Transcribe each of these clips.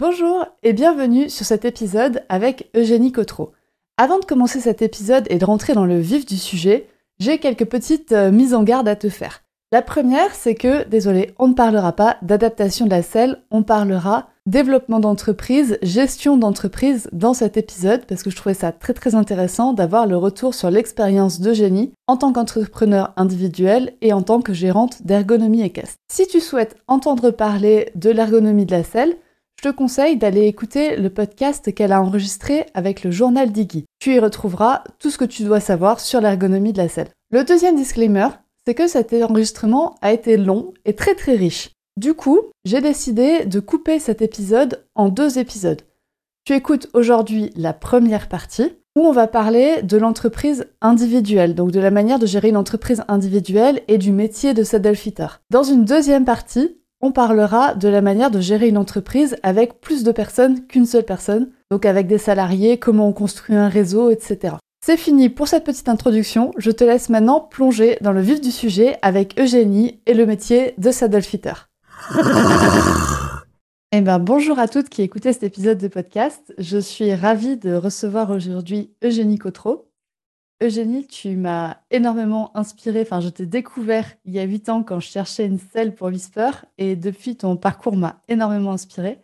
Bonjour et bienvenue sur cet épisode avec Eugénie Cotreau. Avant de commencer cet épisode et de rentrer dans le vif du sujet, j'ai quelques petites euh, mises en garde à te faire. La première, c'est que, désolé, on ne parlera pas d'adaptation de la selle, on parlera développement d'entreprise, gestion d'entreprise dans cet épisode parce que je trouvais ça très très intéressant d'avoir le retour sur l'expérience d'Eugénie en tant qu'entrepreneur individuel et en tant que gérante d'ergonomie équestre. Si tu souhaites entendre parler de l'ergonomie de la selle, je te conseille d'aller écouter le podcast qu'elle a enregistré avec le journal d'Iggy. Tu y retrouveras tout ce que tu dois savoir sur l'ergonomie de la selle. Le deuxième disclaimer, c'est que cet enregistrement a été long et très très riche. Du coup, j'ai décidé de couper cet épisode en deux épisodes. Tu écoutes aujourd'hui la première partie où on va parler de l'entreprise individuelle, donc de la manière de gérer une entreprise individuelle et du métier de saddlefitter. Dans une deuxième partie, on parlera de la manière de gérer une entreprise avec plus de personnes qu'une seule personne, donc avec des salariés, comment on construit un réseau, etc. C'est fini pour cette petite introduction. Je te laisse maintenant plonger dans le vif du sujet avec Eugénie et le métier de saddlefitter. eh ben, bonjour à toutes qui écoutez cet épisode de podcast. Je suis ravie de recevoir aujourd'hui Eugénie Cotreau. Eugénie, tu m'as énormément inspirée. Enfin, je t'ai découvert il y a huit ans quand je cherchais une selle pour Whisper et depuis ton parcours m'a énormément inspirée.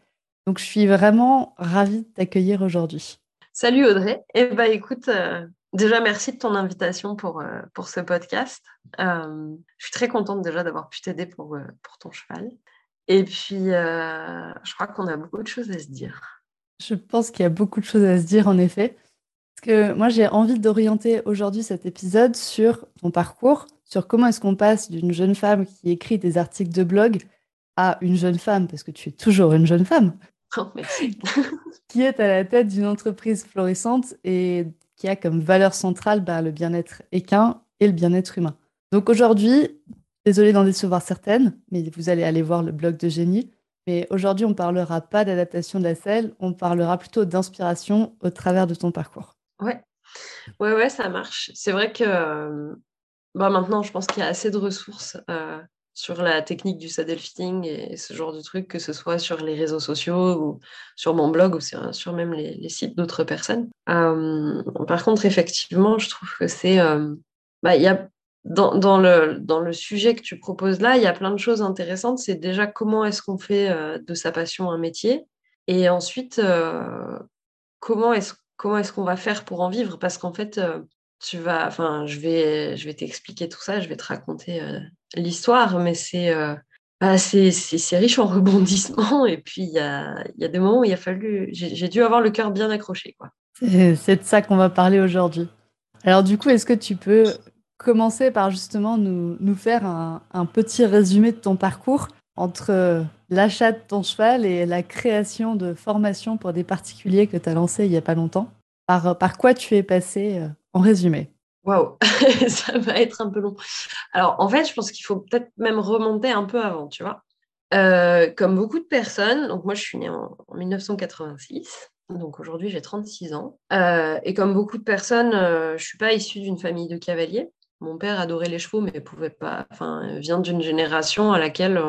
Donc, je suis vraiment ravie de t'accueillir aujourd'hui. Salut Audrey. Eh bien, écoute, euh, déjà merci de ton invitation pour, euh, pour ce podcast. Euh, je suis très contente déjà d'avoir pu t'aider pour, pour ton cheval. Et puis, je crois qu'on a beaucoup de choses à se dire. Je pense qu'il y a beaucoup de choses à se dire, en effet. Parce que moi, j'ai envie d'orienter aujourd'hui cet épisode sur ton parcours, sur comment est-ce qu'on passe d'une jeune femme qui écrit des articles de blog à une jeune femme, parce que tu es toujours une jeune femme, Oh, qui est à la tête d'une entreprise florissante et qui a comme valeur centrale bah, le bien-être équin et le bien-être humain. Donc aujourd'hui, désolé d'en décevoir certaines, mais vous allez aller voir le blog de Génie. Mais aujourd'hui, on ne parlera pas d'adaptation de la selle, on parlera plutôt d'inspiration au travers de ton parcours. Ouais, ouais, ouais, ça marche. C'est vrai que euh, bah, maintenant, je pense qu'il y a assez de ressources euh, sur la technique du saddle fitting et ce genre de trucs, que ce soit sur les réseaux sociaux ou sur mon blog ou sur, même les, sites d'autres personnes. Euh, par contre, effectivement, je trouve que c'est... Bah, y a, dans, le, dans le sujet que tu proposes là, il y a plein de choses intéressantes. C'est déjà comment est-ce qu'on fait de sa passion un métier et ensuite, comment est-ce comment est-ce qu'on va faire pour en vivre? Parce qu'en fait, tu vas, enfin, je vais, je vais t'expliquer tout ça, je vais te raconter l'histoire, mais c'est c'est riche en rebondissements. Et puis, il y a, y a, des moments où il a fallu. J'ai dû avoir le cœur bien accroché. quoi. C'est de ça qu'on va parler aujourd'hui. Alors, du coup, est-ce que tu peux commencer par justement nous, nous faire un, un, petit résumé de ton parcours entre l'achat de ton cheval et la création de formation pour des particuliers que tu as lancé il n'y a pas longtemps par, par quoi tu es passé euh, en résumé? Waouh, ça va être un peu long. Alors, en fait, je pense qu'il faut peut-être même remonter un peu avant, tu vois. Euh, comme beaucoup de personnes, donc moi, je suis née en, 1986. Donc aujourd'hui, j'ai 36 ans. Euh, et comme beaucoup de personnes, euh, je suis pas issue d'une famille de cavaliers. Mon père adorait les chevaux, mais pouvait pas. Enfin, vient d'une génération à laquelle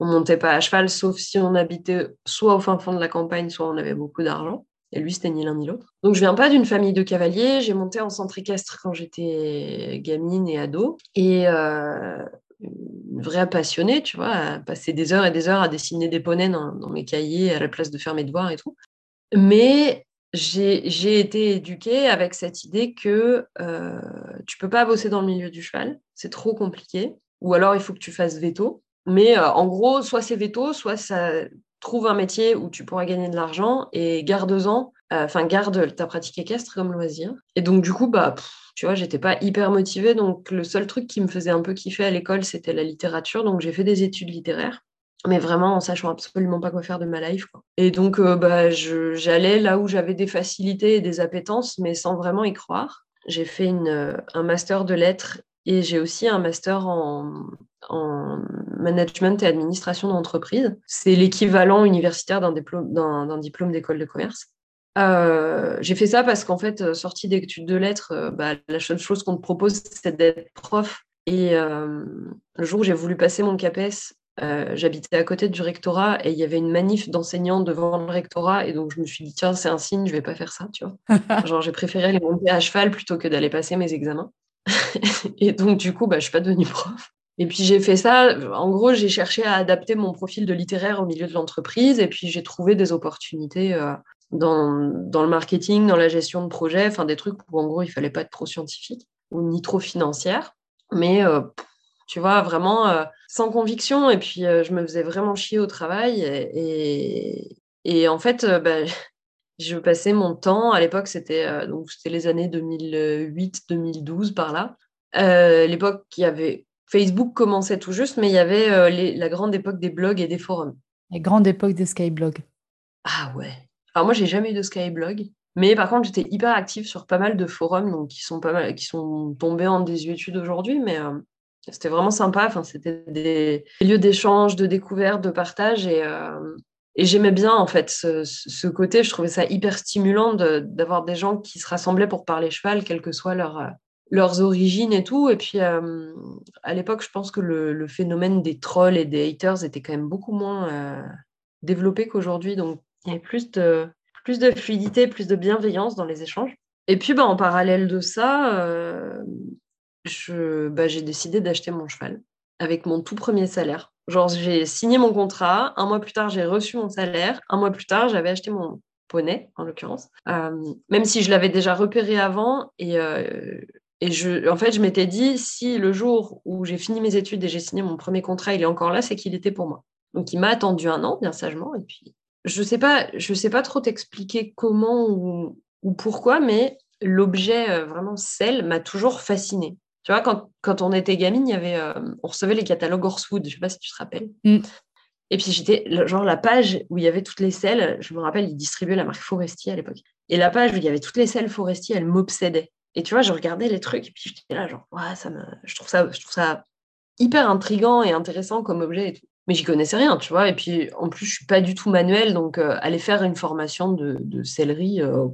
on montait pas à cheval, sauf si on habitait soit au fin fond de la campagne, soit on avait beaucoup d'argent. Et lui, c'était ni l'un ni l'autre. Donc, je viens pas d'une famille de cavaliers. J'ai monté en centre équestre quand j'étais gamine et ado. Et euh, une vraie passionnée, tu vois, à passer des heures et des heures à dessiner des poneys dans, mes cahiers à la place de faire mes devoirs et tout. Mais j'ai été éduquée avec cette idée que euh, tu peux pas bosser dans le milieu du cheval, c'est trop compliqué. Ou alors, il faut que tu fasses veto. Mais euh, en gros, soit c'est veto, soit ça, trouve un métier où tu pourras gagner de l'argent et garde-en, euh, enfin garde ta pratique équestre comme loisir. Et donc du coup, bah, tu vois, j'étais pas hyper motivée, donc le seul truc qui me faisait un peu kiffer à l'école, c'était la littérature, donc j'ai fait des études littéraires. mais vraiment en sachant absolument pas quoi faire de ma life. Et donc, bah, j'allais là où j'avais des facilités et des appétences, mais sans vraiment y croire. J'ai fait une, un master de lettres et j'ai aussi un master en, en management et administration d'entreprise. C'est l'équivalent universitaire d'un diplôme, d'un, diplôme d'école de commerce. Euh, j'ai fait ça parce qu'en fait, sortie d'études de lettres, euh, bah, la seule chose qu'on te propose, c'est d'être prof. Et euh, le jour où j'ai voulu passer mon CAPES, j'habitais à côté du rectorat et il y avait une manif d'enseignants devant le rectorat. Et donc, je me suis dit, tiens, c'est un signe, je vais pas faire ça, tu vois. Genre, j'ai préféré aller monter à cheval plutôt que d'aller passer mes examens. et donc, du coup, bah, je suis pas devenue prof. Et puis j'ai fait ça, en gros, j'ai cherché à adapter mon profil de littéraire au milieu de l'entreprise. Et puis j'ai trouvé des opportunités euh, dans, dans, le marketing, dans la gestion de projet, enfin des trucs où en gros il fallait pas être trop scientifique ou ni trop financière, mais euh, tu vois, vraiment euh, sans conviction. Et puis je me faisais vraiment chier au travail. Et, et, en fait, bah, je passais mon temps, à l'époque c'était donc les années 2008-2012 par là. l'époque, il y avait Facebook commençait tout juste, mais il y avait euh, la grande époque des blogs et des forums. La grande époque des skyblogs. Ah ouais. Alors moi, j'ai jamais eu de skyblog, mais par contre, j'étais hyper active sur pas mal de forums, donc qui sont pas mal, qui sont tombés en désuétude aujourd'hui, mais euh, c'était vraiment sympa. Enfin, c'était des, lieux d'échange, de découverte, de partage, et, euh, et j'aimais bien en fait ce, ce, côté. Je trouvais ça hyper stimulant d'avoir des gens qui se rassemblaient pour parler cheval, quel que soit leur leurs origines et tout. Et puis, euh, à l'époque, je pense que le, phénomène des trolls et des haters était quand même beaucoup moins euh, développé qu'aujourd'hui. Donc, il y avait plus de, plus de fluidité, plus de bienveillance dans les échanges. Et puis, bah, en parallèle de ça, euh, bah, j'ai décidé d'acheter mon cheval avec mon tout premier salaire. Genre, j'ai signé mon contrat. Un mois plus tard, j'ai reçu mon salaire. Un mois plus tard, j'avais acheté mon poney, en l'occurrence. même si je l'avais déjà repéré avant. Et et je, en fait, je m'étais dit, si le jour où j'ai fini mes études et j'ai signé mon premier contrat, il est encore là, c'est qu'il était pour moi. Donc, il m'a attendu un an, bien sagement. Et puis, je sais pas, je sais pas trop t'expliquer comment ou, ou, pourquoi, mais l'objet euh, vraiment sel m'a toujours fasciné. Tu vois, quand, quand, on était gamine, il y avait, euh, on recevait les catalogues Horsewood, je sais pas si tu te rappelles. Mm. Et puis j'étais, genre la page où il y avait toutes les selles, je me rappelle, ils distribuaient la marque Forestier à l'époque. Et la page où il y avait toutes les selles Forestier, elle m'obsédait. Et tu vois, je regardais les trucs et puis j'étais là, genre, ouais, ça me... je, trouve ça, je trouve ça hyper intrigant et intéressant comme objet et tout. Mais j'y connaissais rien, tu vois. Et puis, en plus, je suis pas du tout manuel, donc euh, aller faire une formation de, de sellerie, euh,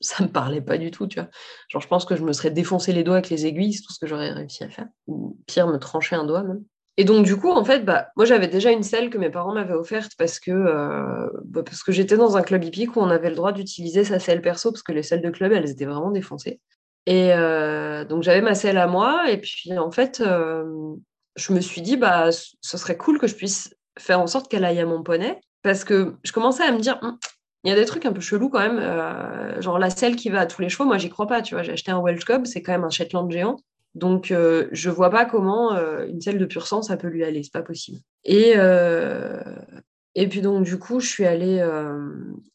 ça me parlait pas du tout, tu vois. Genre, je pense que je me serais défoncé les doigts avec les aiguilles, c'est tout ce que j'aurais réussi à faire. Ou pire, me trancher un doigt même. Et donc, du coup, en fait, bah, moi, j'avais déjà une selle que mes parents m'avaient offerte parce que, euh, bah, parce que j'étais dans un club hippique où on avait le droit d'utiliser sa selle perso parce que les selles de club, elles étaient vraiment défoncées. Et euh, donc j'avais ma selle à moi, et puis en fait, euh, je me suis dit, bah, ce serait cool que je puisse faire en sorte qu'elle aille à mon poney, parce que je commençais à me dire, hum, il y a des trucs un peu chelous quand même, euh, genre la selle qui va à tous les chevaux, moi j'y crois pas, tu vois, j'ai acheté un Welsh Cob, c'est quand même un Shetland géant, donc je vois pas comment une selle de pur sang ça peut lui aller, c'est pas possible. Et et puis donc du coup, je suis allée,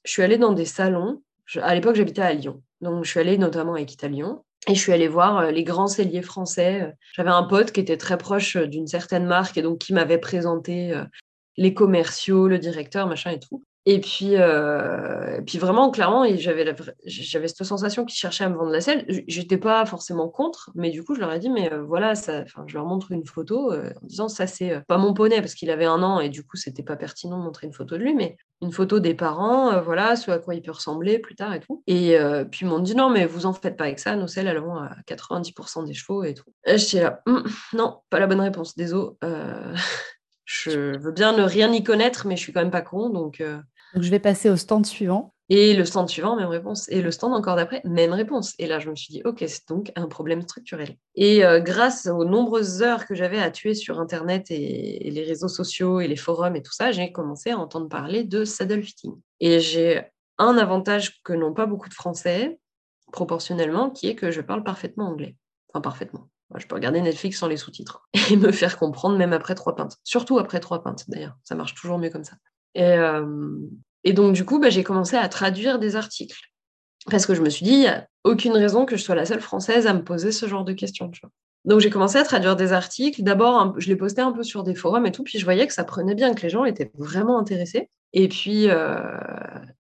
je suis allée dans des salons. à l'époque, j'habitais à Lyon. Donc, je suis allée notamment à Lyon et je suis allée voir euh, les grands celliers français. J'avais un pote qui était très proche euh, d'une certaine marque et donc qui m'avait présenté euh, les commerciaux, le directeur, machin et tout. Et puis, euh, puis vraiment, clairement, j'avais, cette sensation qu'ils cherchaient à me vendre la selle. J'étais pas forcément contre, mais du coup, je leur ai dit, mais voilà, ça, je leur montre une photo en disant, ça, c'est pas mon poney, parce qu'il avait un an, et du coup, c'était pas pertinent de montrer une photo de lui, mais une photo des parents, voilà, ce à quoi il peut ressembler plus tard et tout. Et puis, ils m'ont dit, non, mais vous en faites pas avec ça, nos selles, elles vont à 90% des chevaux et tout. J'étais là, hum, non, pas la bonne réponse, désolé. je veux bien ne rien y connaître, mais je suis quand même pas con, donc je vais passer au stand suivant. Et le stand suivant, même réponse. Et le stand encore d'après, même réponse. Et là, je me suis dit, OK, c'est donc un problème structurel. Et euh, grâce aux nombreuses heures que j'avais à tuer sur Internet et, les réseaux sociaux et les forums et tout ça, j'ai commencé à entendre parler de saddle fitting. Et j'ai un avantage que n'ont pas beaucoup de Français, proportionnellement, qui est que je parle parfaitement anglais. Enfin, parfaitement. Je peux regarder Netflix sans les sous-titres et me faire comprendre même après trois pintes. Surtout après trois pintes, d'ailleurs. Ça marche toujours mieux comme ça. Et, euh, et donc, du coup, bah, j'ai commencé à traduire des articles. Parce que je me suis dit, il n'y a aucune raison que je sois la seule française à me poser ce genre de questions. Donc j'ai commencé à traduire des articles. D'abord, je les postais un peu sur des forums et tout, puis je voyais que ça prenait bien, que les gens étaient vraiment intéressés. Et puis, euh,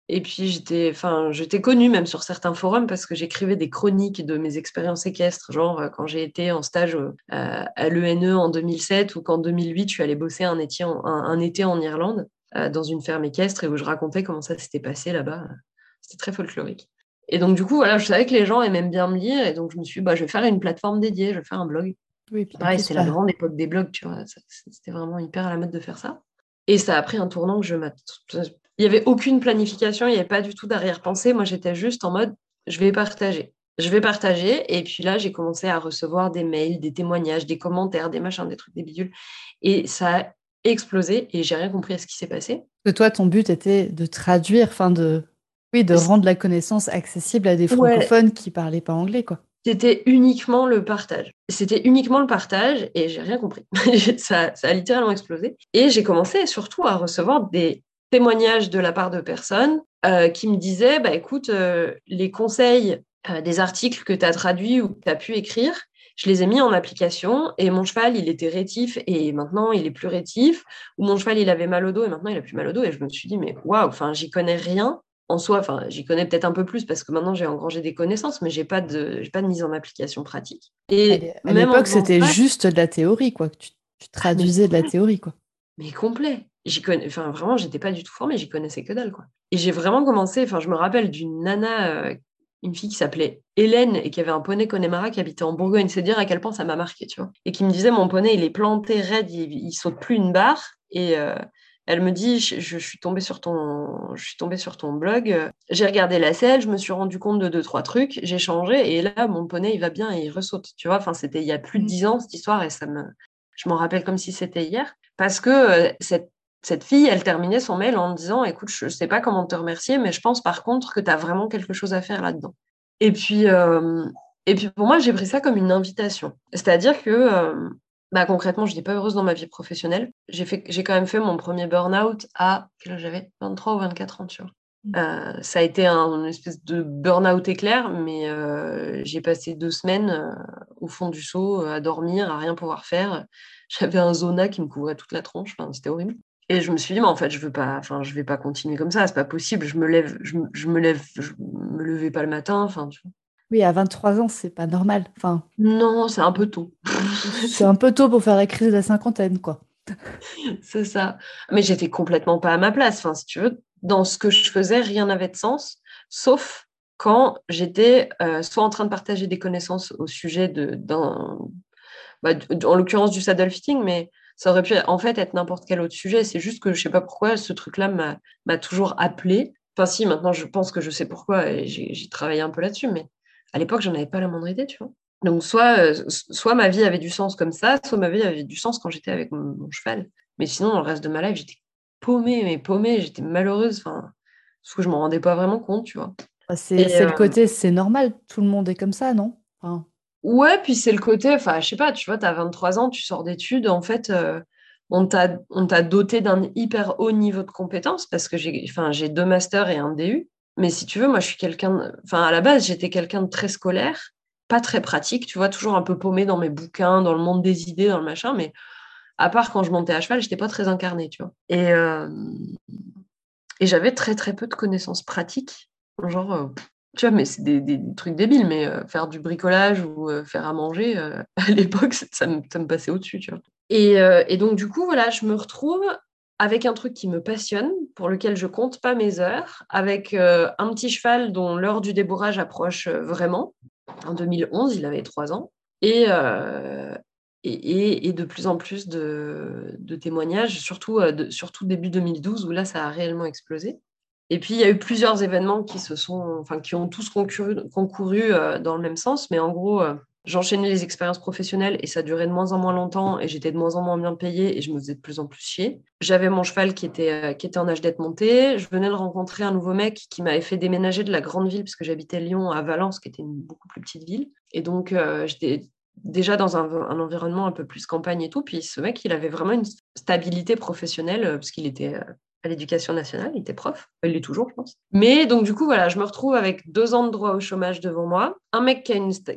et j'étais, connue même sur certains forums parce que j'écrivais des chroniques de mes expériences équestres, genre euh, quand j'ai été en stage euh, à l'ENE en 2007 ou qu'en 2008 je suis allée bosser un, été en Irlande dans une ferme équestre et où je racontais comment ça s'était passé là-bas. C'était très folklorique. Et donc, du coup, voilà, je savais que les gens aimaient bien me lire. Et donc, je me suis dit, bah, je vais faire une plateforme dédiée, je vais faire un blog. Oui, Pareil, c'est la grande époque des blogs, tu vois. C'était vraiment hyper à la mode de faire ça. Et ça a pris un tournant que je Il n'y avait aucune planification, il n'y avait pas du tout d'arrière-pensée. Moi, j'étais juste en mode, je vais partager. Je vais partager. Et puis là, j'ai commencé à recevoir des mails, des témoignages, des commentaires, des machins, des trucs, des bidules. Et ça a explosé et j'ai rien compris à ce qui s'est passé. Que toi, ton but était de traduire, enfin de oui, de rendre la connaissance accessible à des francophones qui parlaient pas anglais, quoi. C'était uniquement le partage. C'était uniquement le partage et j'ai rien compris. ça, a littéralement explosé. Et j'ai commencé surtout à recevoir des témoignages de la part de personnes euh, qui me disaient bah, écoute, euh, les conseils euh, des articles que tu as traduits ou que tu as pu écrire, je les ai mis en application et mon cheval, il était rétif et maintenant il est plus rétif. Ou mon cheval, il avait mal au dos et maintenant il a plus mal au dos. Et je me suis dit, mais waouh, enfin, j'y connais rien en soi, enfin, j'y connais peut-être un peu plus parce que maintenant j'ai engrangé des connaissances, mais j'ai pas de, pas de mise en application pratique. Et à l'époque, c'était juste de la théorie, quoi. Tu, tu traduisais de la théorie, quoi. Mais complet. J'y connais, enfin, vraiment, j'étais pas du tout formée, j'y connaissais que dalle, quoi. Et j'ai vraiment commencé, enfin, je me rappelle d'une nana, euh, une fille qui s'appelait Hélène et qui avait un poney Connemara qui habitait en Bourgogne. C'est dire à quel point ça m'a marqué, tu vois. Et qui me disait, mon poney, il est planté raide, il, saute plus une barre. Et, euh, elle me dit, je, suis tombée sur ton, je suis tombée sur ton blog. J'ai regardé la selle, je me suis rendu compte de deux trois trucs, j'ai changé et là mon poney il va bien et il ressaute. Tu vois, enfin c'était il y a plus de mmh. dix ans cette histoire et ça me, je m'en rappelle comme si c'était hier parce que euh, cette cette fille, elle terminait son mail en me disant Écoute, je ne sais pas comment te remercier, mais je pense par contre que tu as vraiment quelque chose à faire là-dedans. Et puis, euh, et puis pour moi, j'ai pris ça comme une invitation. C'est-à-dire que euh, bah, concrètement, je n'étais pas heureuse dans ma vie professionnelle. J'ai, fait, j'ai quand même fait mon premier burn-out à, quel âge j'avais? 23 ou 24 ans, tu vois. Mmh. Euh, ça a été un, une espèce de burn-out éclair, mais euh, j'ai passé deux semaines euh, au fond du seau à dormir, à rien pouvoir faire. J'avais un zona qui me couvrait toute la tronche, enfin, c'était horrible. Et je me suis dit, mais en fait, je veux pas, enfin, je vais pas continuer comme ça, c'est pas possible. Je me lève, je, je me lève, je me levais pas le matin, enfin, tu vois. Oui, à 23 ans, c'est pas normal. Enfin, non, c'est un peu tôt. c'est un peu tôt pour faire la crise de la cinquantaine, quoi. c'est ça. Mais j'étais complètement pas à ma place. Enfin, si tu veux, dans ce que je faisais, rien n'avait de sens, sauf quand j'étais euh, soit en train de partager des connaissances au sujet de, bah, en l'occurrence du saddle fitting, mais ça aurait pu en fait être n'importe quel autre sujet. C'est juste que je sais pas pourquoi ce truc-là m'a toujours appelé. Enfin, si, maintenant je pense que je sais pourquoi et j'ai travaillé un peu là-dessus, mais à l'époque, j'en avais pas la moindre idée, tu vois. Donc, soit, euh, soit ma vie avait du sens comme ça, soit ma vie avait du sens quand j'étais avec mon, cheval. Mais sinon, dans le reste de ma life, j'étais paumée, mais paumée, j'étais malheureuse, enfin, parce que je m'en rendais pas vraiment compte, tu vois. Bah, c'est le euh, côté, c'est normal, tout le monde est comme ça, non? Ouais, puis c'est le côté, enfin, je sais pas, tu vois, tu as 23 ans, tu sors d'études, en fait, euh, on t'a doté d'un hyper haut niveau de compétences parce que j'ai deux masters et un DU. Mais si tu veux, moi, je suis quelqu'un. Enfin, à la base, j'étais quelqu'un de très scolaire, pas très pratique, tu vois, toujours un peu paumé dans mes bouquins, dans le monde des idées, dans le machin. Mais à part quand je montais à cheval, j'étais pas très incarnée, tu vois. Et, euh, j'avais très, très peu de connaissances pratiques. Genre, euh, tu vois, mais c'est des, trucs débiles, mais euh, faire du bricolage ou faire à manger, à l'époque, ça me, passait au-dessus, tu vois. Et, donc, du coup, voilà, je me retrouve avec un truc qui me passionne, pour lequel je compte pas mes heures, avec euh, un petit cheval dont l'heure du débourrage approche euh, vraiment. En 2011, il avait trois ans. Euh, et, de plus en plus de, témoignages, surtout début 2012, où là, ça a réellement explosé. Et puis, il y a eu plusieurs événements qui, se sont, enfin, qui ont tous concouru, concouru dans le même sens, mais en gros, J'enchaînais les expériences professionnelles et ça durait de moins en moins longtemps et j'étais de moins en moins bien payée et je me faisais de plus en plus chier. J'avais mon cheval qui était, euh, qui était en âge d'être monté. Je venais de rencontrer un nouveau mec qui m'avait fait déménager de la grande ville puisque j'habitais Lyon à Valence, qui était une beaucoup plus petite ville. Et donc, euh, j'étais déjà dans un, environnement un peu plus campagne et tout. Puis ce mec, il avait vraiment une stabilité professionnelle euh, parce qu'il était à l'éducation nationale, il était prof, il l'est toujours, je pense. Mais donc, du coup, voilà, je me retrouve avec deux ans de droit au chômage devant moi, un mec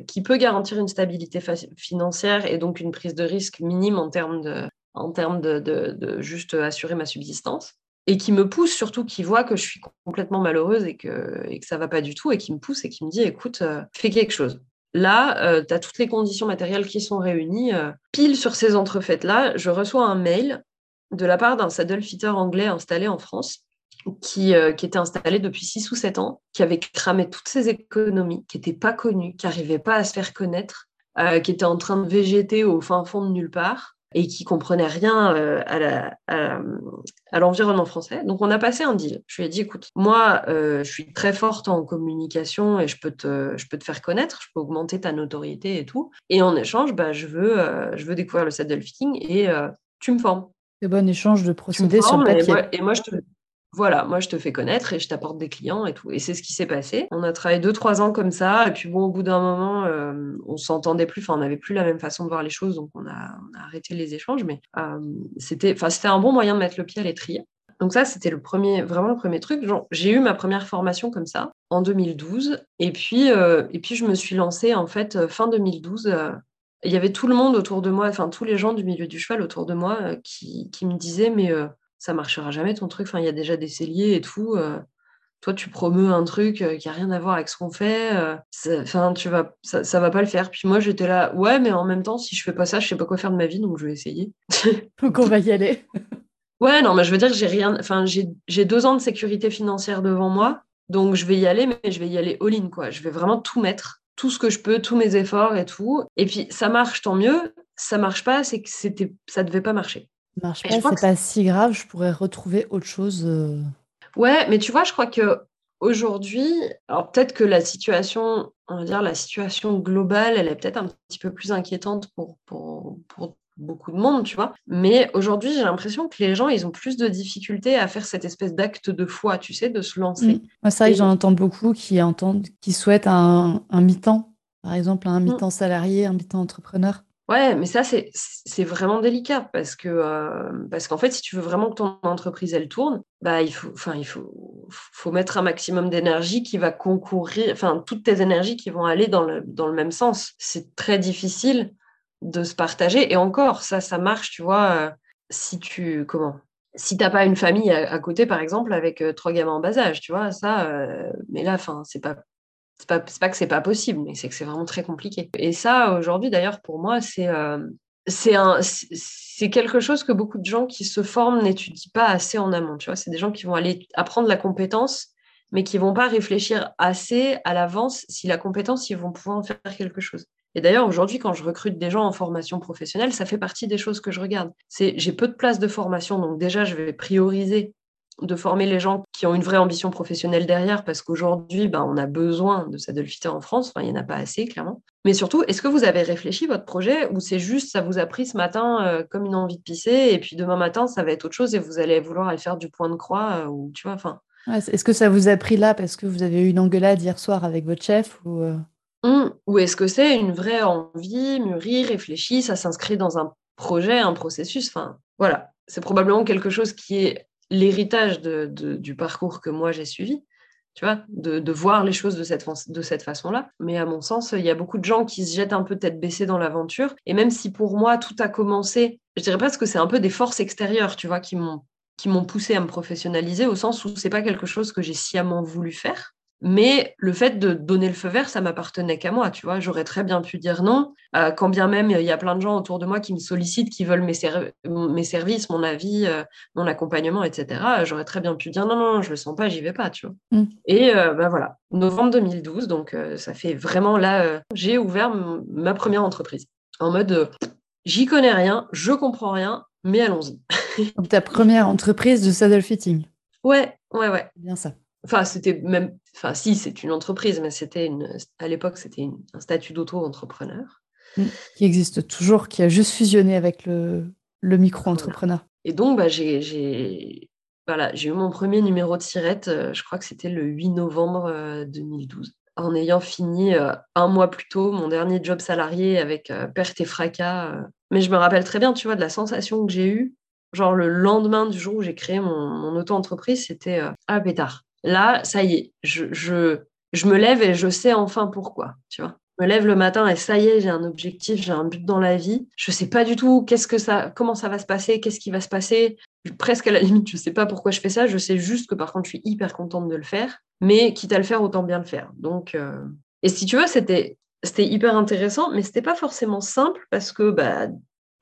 qui, peut garantir une stabilité financière et donc une prise de risque minime en termes de, en termes de, juste assurer ma subsistance, et qui me pousse surtout, qui voit que je suis complètement malheureuse et que, et que ça va pas du tout, et qui me pousse et qui me dit, écoute, euh, fais quelque chose. Là, euh, tu as toutes les conditions matérielles qui sont réunies. Euh, pile sur ces entrefaites-là, je reçois un mail de la part d'un saddle fitter anglais installé en France, qui, euh, était installé depuis 6 ou 7 ans, qui avait cramé toutes ses économies, qui n'était pas connu, qui n'arrivait pas à se faire connaître, euh, qui était en train de végéter au fin fond de nulle part et qui comprenait rien euh, à, l'environnement français. Donc on a passé un deal. Je lui ai dit, écoute, moi, je suis très forte en communication et je peux, te, je peux te faire connaître, je peux augmenter ta notoriété et tout. Et en échange, bah, je, veux, je veux découvrir le saddle fitting et tu me formes. Bon échange de procédés sur le papier. Et moi, je te, voilà, moi je te fais connaître et je t'apporte des clients et tout. Et c'est ce qui s'est passé. On a travaillé deux, trois ans comme ça. Et puis bon, au bout d'un moment, euh, on s'entendait plus. Enfin, on n'avait plus la même façon de voir les choses. Donc on a, arrêté les échanges. Mais euh, c'était, c'était un bon moyen de mettre le pied à l'étrier. Donc ça, c'était le premier, vraiment le premier truc. J'ai eu ma première formation comme ça en 2012. Et puis, euh, et puis je me suis lancée en fait fin 2012 il y avait tout le monde autour de moi, enfin tous les gens du milieu du cheval autour de moi euh, qui, me disaient mais euh, ça marchera jamais ton truc, enfin il y a déjà des celliers et tout. Euh, toi tu promeux un truc qui a rien à voir avec ce qu'on fait, enfin tu vas ça, ça va pas le faire. Puis moi j'étais là ouais mais en même temps si je fais pas ça je sais pas quoi faire de ma vie donc je vais essayer. donc on va y aller. ouais non mais je veux dire j'ai rien, enfin j'ai deux ans de sécurité financière devant moi donc je vais y aller mais je vais y aller all in quoi. Je vais vraiment tout mettre tout ce que je peux, tous mes efforts et tout. Et puis ça marche, tant mieux. Ça marche pas, c'est que c'était, ça devait pas marcher. Ça marche pas, c'est pas si grave. Je pourrais retrouver autre chose. Euh. Ouais, mais tu vois, je crois que aujourd'hui, alors peut-être que la situation, on va dire la situation globale, elle est peut-être un petit peu plus inquiétante pour, pour, pour beaucoup de monde, tu vois. Mais aujourd'hui, j'ai l'impression que les gens, ils ont plus de difficultés à faire cette espèce d'acte de foi, tu sais, de se lancer. Moi, ça, j'en entends beaucoup qui entendent, qui souhaitent un, mi-temps, par exemple, un mm. mi-temps salarié, un mi-temps entrepreneur. Ouais, mais ça, c'est vraiment délicat parce que euh, parce qu'en fait, si tu veux vraiment que ton entreprise, elle tourne, bah, il faut, enfin, il faut, faut mettre un maximum d'énergie qui va concourir, enfin, toutes tes énergies qui vont aller dans le, dans le même sens. C'est très difficile de se partager. Et encore, ça, ça marche, tu vois, euh, si tu. Comment Si t'as pas une famille à, côté, par exemple, avec euh, trois gamins en bas âge, tu vois, ça. Euh, mais là, enfin, c'est pas. C'est pas, pas que c'est pas possible, mais c'est que c'est vraiment très compliqué. Et ça, aujourd'hui, d'ailleurs, pour moi, c'est c'est un, c'est quelque chose que beaucoup de gens qui se forment n'étudient pas assez en amont. Tu vois, c'est des gens qui vont aller apprendre la compétence, mais qui vont pas réfléchir assez à l'avance si la compétence, ils vont pouvoir en faire quelque chose. Et d'ailleurs, aujourd'hui, quand je recrute des gens en formation professionnelle, ça fait partie des choses que je regarde. C'est j'ai peu de places de formation, donc déjà, je vais prioriser de former les gens qui ont une vraie ambition professionnelle derrière, parce qu'aujourd'hui, ben, on a besoin de saddlefitter en France. Enfin, il n'y en a pas assez, clairement. Mais surtout, est-ce que vous avez réfléchi votre projet ou c'est juste ça vous a pris ce matin euh, comme une envie de pisser et puis demain matin, ça va être autre chose et vous allez vouloir aller faire du point de croix euh, ou tu vois, enfin. est-ce que ça vous a pris là parce que vous avez eu une engueulade hier soir avec votre chef ou euh? Ou est-ce que c'est une vraie envie, mûrie, réfléchie, ça s'inscrit dans un projet, un processus Enfin, voilà. C'est probablement quelque chose qui est l'héritage du parcours que moi j'ai suivi, tu vois, de, voir les choses de cette, de cette façon-là. Mais à mon sens, il y a beaucoup de gens qui se jettent un peu tête baissée dans l'aventure. Et même si pour moi, tout a commencé, je dirais presque que c'est un peu des forces extérieures, tu vois, qui m'ont qui m'ont poussé à me professionnaliser au sens où c'est pas quelque chose que j'ai sciemment voulu faire. Mais le fait de donner le feu vert, ça m'appartenait qu'à moi, tu vois. J'aurais très bien pu dire non, euh, quand bien même il y a plein de gens autour de moi qui me sollicitent, qui veulent mes, services, mon avis, euh, mon accompagnement, etc. J'aurais très bien pu dire non, non, je le sens pas, j'y vais pas, tu vois. Mm. Et ben voilà, novembre 2012, donc ça fait vraiment là, j'ai ouvert ma première entreprise en mode j'y connais rien, je comprends rien, mais allons-y. donc ta première entreprise de saddle fitting. Ouais, ouais, ouais. Bien ça. Enfin, c'était même. Enfin, si, c'est une entreprise, mais c'était une. À l'époque, c'était un statut d'auto-entrepreneur. Mm. Qui existe toujours, qui a juste fusionné avec le, le micro-entrepreneur. Et donc, bah, j'ai voilà, eu mon premier numéro de sirette, euh, je crois que c'était le 8 novembre 2012. Euh, en ayant fini euh, un mois plus tôt mon dernier job salarié avec perte et fracas. Mais je me rappelle très bien, tu vois, de la sensation que j'ai eue genre le lendemain du jour où j'ai créé mon, auto-entreprise, c'était ah pétard. Là, ça y est, je, je, je me lève et je sais enfin pourquoi, tu vois. Je me lève le matin et ça y est, j'ai un objectif, j'ai un but dans la vie. Je sais pas du tout qu'est-ce que ça, comment ça va se passer, qu'est-ce qui va se passer. Presque à la limite, je sais pas pourquoi je fais ça. Je sais juste que par contre, je suis hyper contente de le faire. Mais quitte à le faire, autant bien le faire. Donc, euh, et si tu veux, c'était c'était hyper intéressant, mais c'était pas forcément simple parce que bah,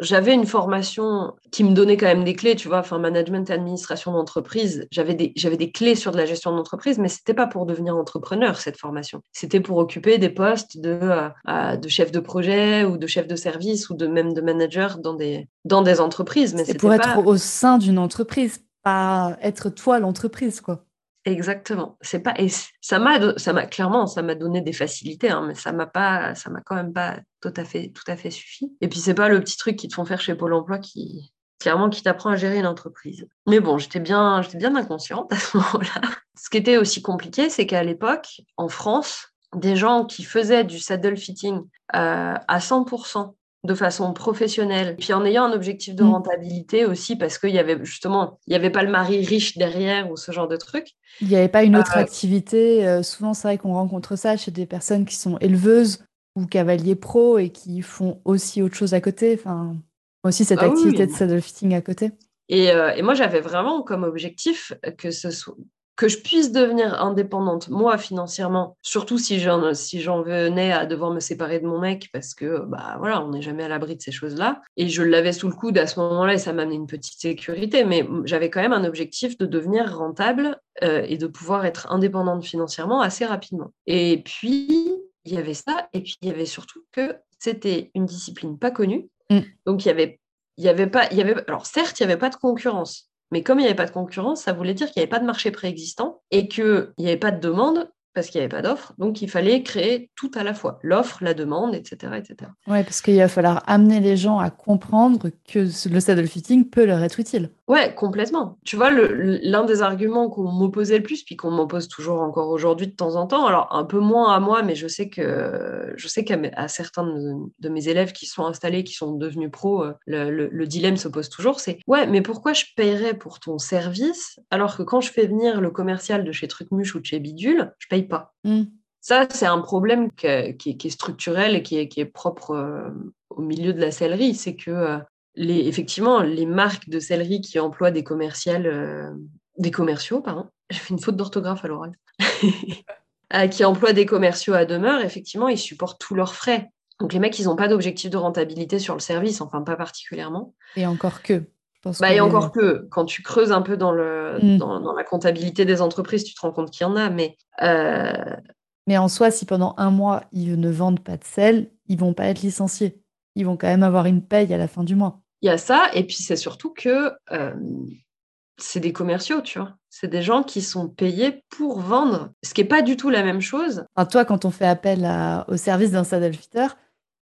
j'avais une formation qui me donnait quand même des clés, tu vois, enfin management et administration d'entreprise. J'avais des, j'avais des clés sur de la gestion d'entreprise, mais c'était pas pour devenir entrepreneur cette formation. C'était pour occuper des postes de, euh, de chef de projet ou de chef de service ou de même de manager dans des, dans des entreprises. Mais c'est pour être au sein d'une entreprise, pas être toi l'entreprise, quoi. Exactement. C'est pas et ça m'a ça m'a clairement ça m'a donné des facilités, hein, mais ça m'a pas ça m'a quand même pas tout à fait tout à fait suffi. Et puis c'est pas le petit truc qu'ils te font faire chez Pôle Emploi qui clairement qui t'apprend à gérer une entreprise. Mais bon, j'étais bien j'étais bien inconsciente à ce moment-là. Ce qui était aussi compliqué, c'est qu'à l'époque, en France, des gens qui faisaient du saddle fitting euh, à 100% de façon professionnelle, puis en ayant un objectif de mm. rentabilité aussi, parce qu'il y avait justement, il n'y avait pas le mari riche derrière ou ce genre de truc. Il n'y avait pas une autre euh, activité. Euh, souvent, c'est vrai qu'on rencontre ça chez des personnes qui sont éleveuses ou cavaliers pro et qui font aussi autre chose à côté. Enfin, aussi cette ah activité de saddle fitting à côté. Et, euh, et moi, j'avais vraiment comme objectif que ce soit que je puisse devenir indépendante, moi, financièrement, surtout si j'en, si j'en venais à devoir me séparer de mon mec, parce que, bah voilà, on n'est jamais à l'abri de ces choses-là. Et je l'avais sous le coude à ce moment-là et ça m'a amené une petite sécurité, mais j'avais quand même un objectif de devenir rentable euh, et de pouvoir être indépendante financièrement assez rapidement. Et puis, il y avait ça, et puis il y avait surtout que c'était une discipline pas connue. Mm. Donc, il y avait il y avait pas, il y avait, alors certes, il n'y avait pas de concurrence, mais comme il n'y avait pas de concurrence, ça voulait dire qu'il n'y avait pas de marché préexistant et qu'il n'y avait pas de demande parce qu'il n'y avait pas d'offre. Donc, il fallait créer tout à la fois, l'offre, la demande, etc. etc. Oui, parce qu'il va falloir amener les gens à comprendre que le saddle fitting peut leur être utile. Ouais, complètement. Tu vois, l'un des arguments qu'on m'opposait le plus, puis qu'on m'oppose toujours encore aujourd'hui de temps en temps, alors un peu moins à moi, mais je sais que je sais qu'à certains de, mes élèves qui sont installés, qui sont devenus pros, euh, le, dilemme se pose toujours, c'est ouais, mais pourquoi je paierais pour ton service alors que quand je fais venir le commercial de chez Trucmuche ou de chez Bidule, je paye pas. Mm. Ça, c'est un problème qui, est, structurel et qui est, propre euh, au milieu de la sellerie. C'est que, euh, les, effectivement, les marques de sellerie qui emploient des commerciales, euh, des commerciaux, pardon, j'ai fait une faute d'orthographe à l'oral, qui emploient des commerciaux à demeure, effectivement, ils supportent tous leurs frais. Donc les mecs, ils n'ont pas d'objectif de rentabilité sur le service, enfin pas particulièrement. Et encore que. Bah, et encore que, quand tu creuses un peu dans, le, mm. dans, la comptabilité des entreprises, tu te rends compte qu'il y en a. Mais, euh, mais en soi, si pendant un mois, ils ne vendent pas de sel, ils vont pas être licenciés. Ils vont quand même avoir une paye à la fin du mois. Il y a ça, et puis c'est surtout que euh, c'est des commerciaux, tu vois. C'est des gens qui sont payés pour vendre, ce qui n'est pas du tout la même chose. Enfin, toi, quand on fait appel au service d'un saddle fitter,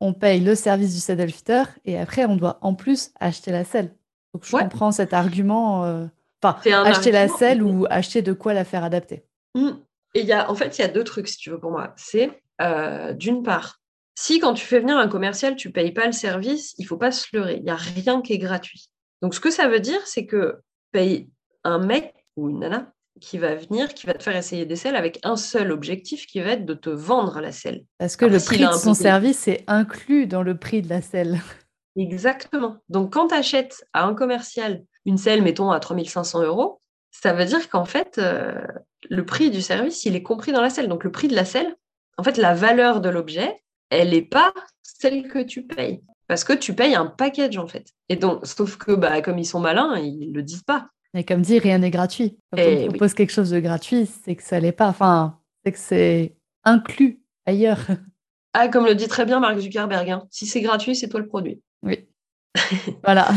on paye le service du saddle fitter et après, on doit en plus acheter la selle. Donc je comprends cet argument. Euh, enfin, acheter la selle ou acheter de quoi la faire adapter. Mmh. Et il y a, en fait, il y a deux trucs, si tu veux, pour moi. C'est euh, d'une part, si quand tu fais venir un commercial, tu ne payes pas le service, il ne faut pas se leurrer. Il n'y a rien qui est gratuit. Donc, ce que ça veut dire, c'est que paye un mec ou une nana qui va venir, qui va te faire essayer des selles avec un seul objectif qui va être de te vendre la selle. Parce que le prix de son service est inclus dans le prix de la selle. Exactement. Donc, quand tu achètes à un commercial une selle, mettons, à 3500 euros, ça veut dire qu'en fait, euh, le prix du service, il est compris dans la selle. Donc, le prix de la selle, en fait, la valeur de l'objet, elle n'est pas celle que tu payes. Parce que tu payes un package, en fait. Et donc, sauf que, bah, comme ils sont malins, ils ne le disent pas. Et comme dit, rien n'est gratuit. Quand on propose quelque chose de gratuit, c'est que ça l'est pas. Enfin, c'est que c'est inclus ailleurs. Ah, comme le dit très bien Mark Zuckerberg, hein. si c'est gratuit, c'est toi le produit. Oui. voilà.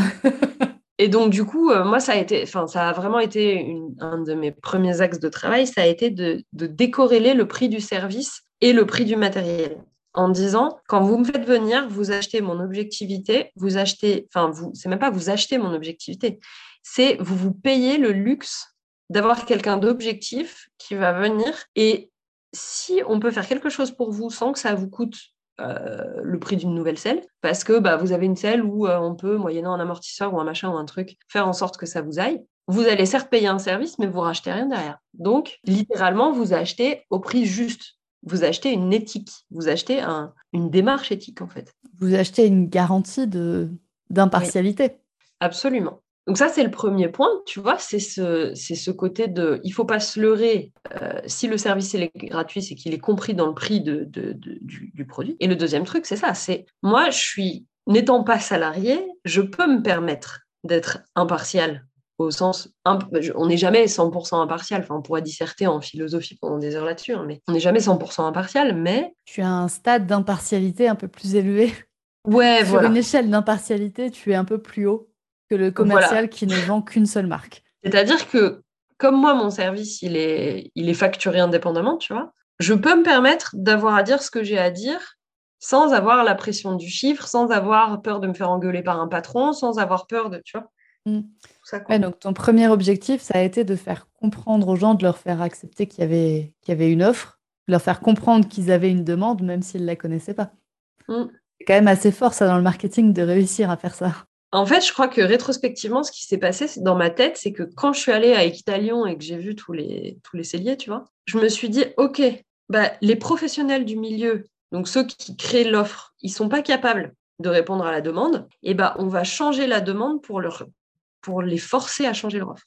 Et donc, du coup, euh, moi, ça a été, enfin, ça a vraiment été un de mes premiers axes de travail, ça a été de, décorréler le prix du service et le prix du matériel. En disant, quand vous me faites venir, vous achetez mon objectivité, vous achetez, enfin, vous, c'est même pas vous achetez mon objectivité, c'est vous vous payez le luxe d'avoir quelqu'un d'objectif qui va venir. Et si on peut faire quelque chose pour vous sans que ça vous coûte le prix d'une nouvelle selle parce que bah, vous avez une selle où on peut, moyennant un amortisseur ou un machin ou un truc, faire en sorte que ça vous aille. Vous allez certes payer un service, mais vous rachetez rien derrière. Donc, littéralement, vous achetez au prix juste. Vous achetez une éthique, vous achetez une démarche éthique en fait. Vous achetez une garantie d'impartialité. Absolument. Donc ça, c'est le premier point, tu vois, c'est ce, ce côté de, il faut pas se leurrer, euh, si le service est gratuit, c'est qu'il est compris dans le prix de, du, produit. Et le deuxième truc, c'est ça, c'est, moi, je suis, n'étant pas salarié, je peux me permettre d'être impartial, au sens, on n'est jamais 100% impartial, enfin, on pourrait disserter en philosophie pendant des heures là-dessus, hein, mais on n'est jamais 100% impartial, mais... Tu as un stade d'impartialité un peu plus élevé. Ouais, Sur une échelle d'impartialité, tu es un peu plus haut que le commercial qui ne vend qu'une seule marque. C'est-à-dire que, comme moi, mon service, il est, il est facturé indépendamment, tu vois, je peux me permettre d'avoir à dire ce que j'ai à dire sans avoir la pression du chiffre, sans avoir peur de me faire engueuler par un patron, sans avoir peur de, tu vois. Mm. donc ton premier objectif, ça a été de faire comprendre aux gens, de leur faire accepter qu'il y avait, qu'il y avait une offre, de leur faire comprendre qu'ils avaient une demande, même s'ils ne la connaissaient pas. Mm. C'est quand même assez fort, ça, dans le marketing, de réussir à faire ça. En fait, je crois que rétrospectivement, ce qui s'est passé dans ma tête, c'est que quand je suis allée à Equitalion et que j'ai vu tous les, tous celliers, tu vois, je me suis dit, OK, bah, les professionnels du milieu, donc ceux qui créent l'offre, ils sont pas capables de répondre à la demande, et bah, on va changer la demande pour, les forcer à changer leur offre.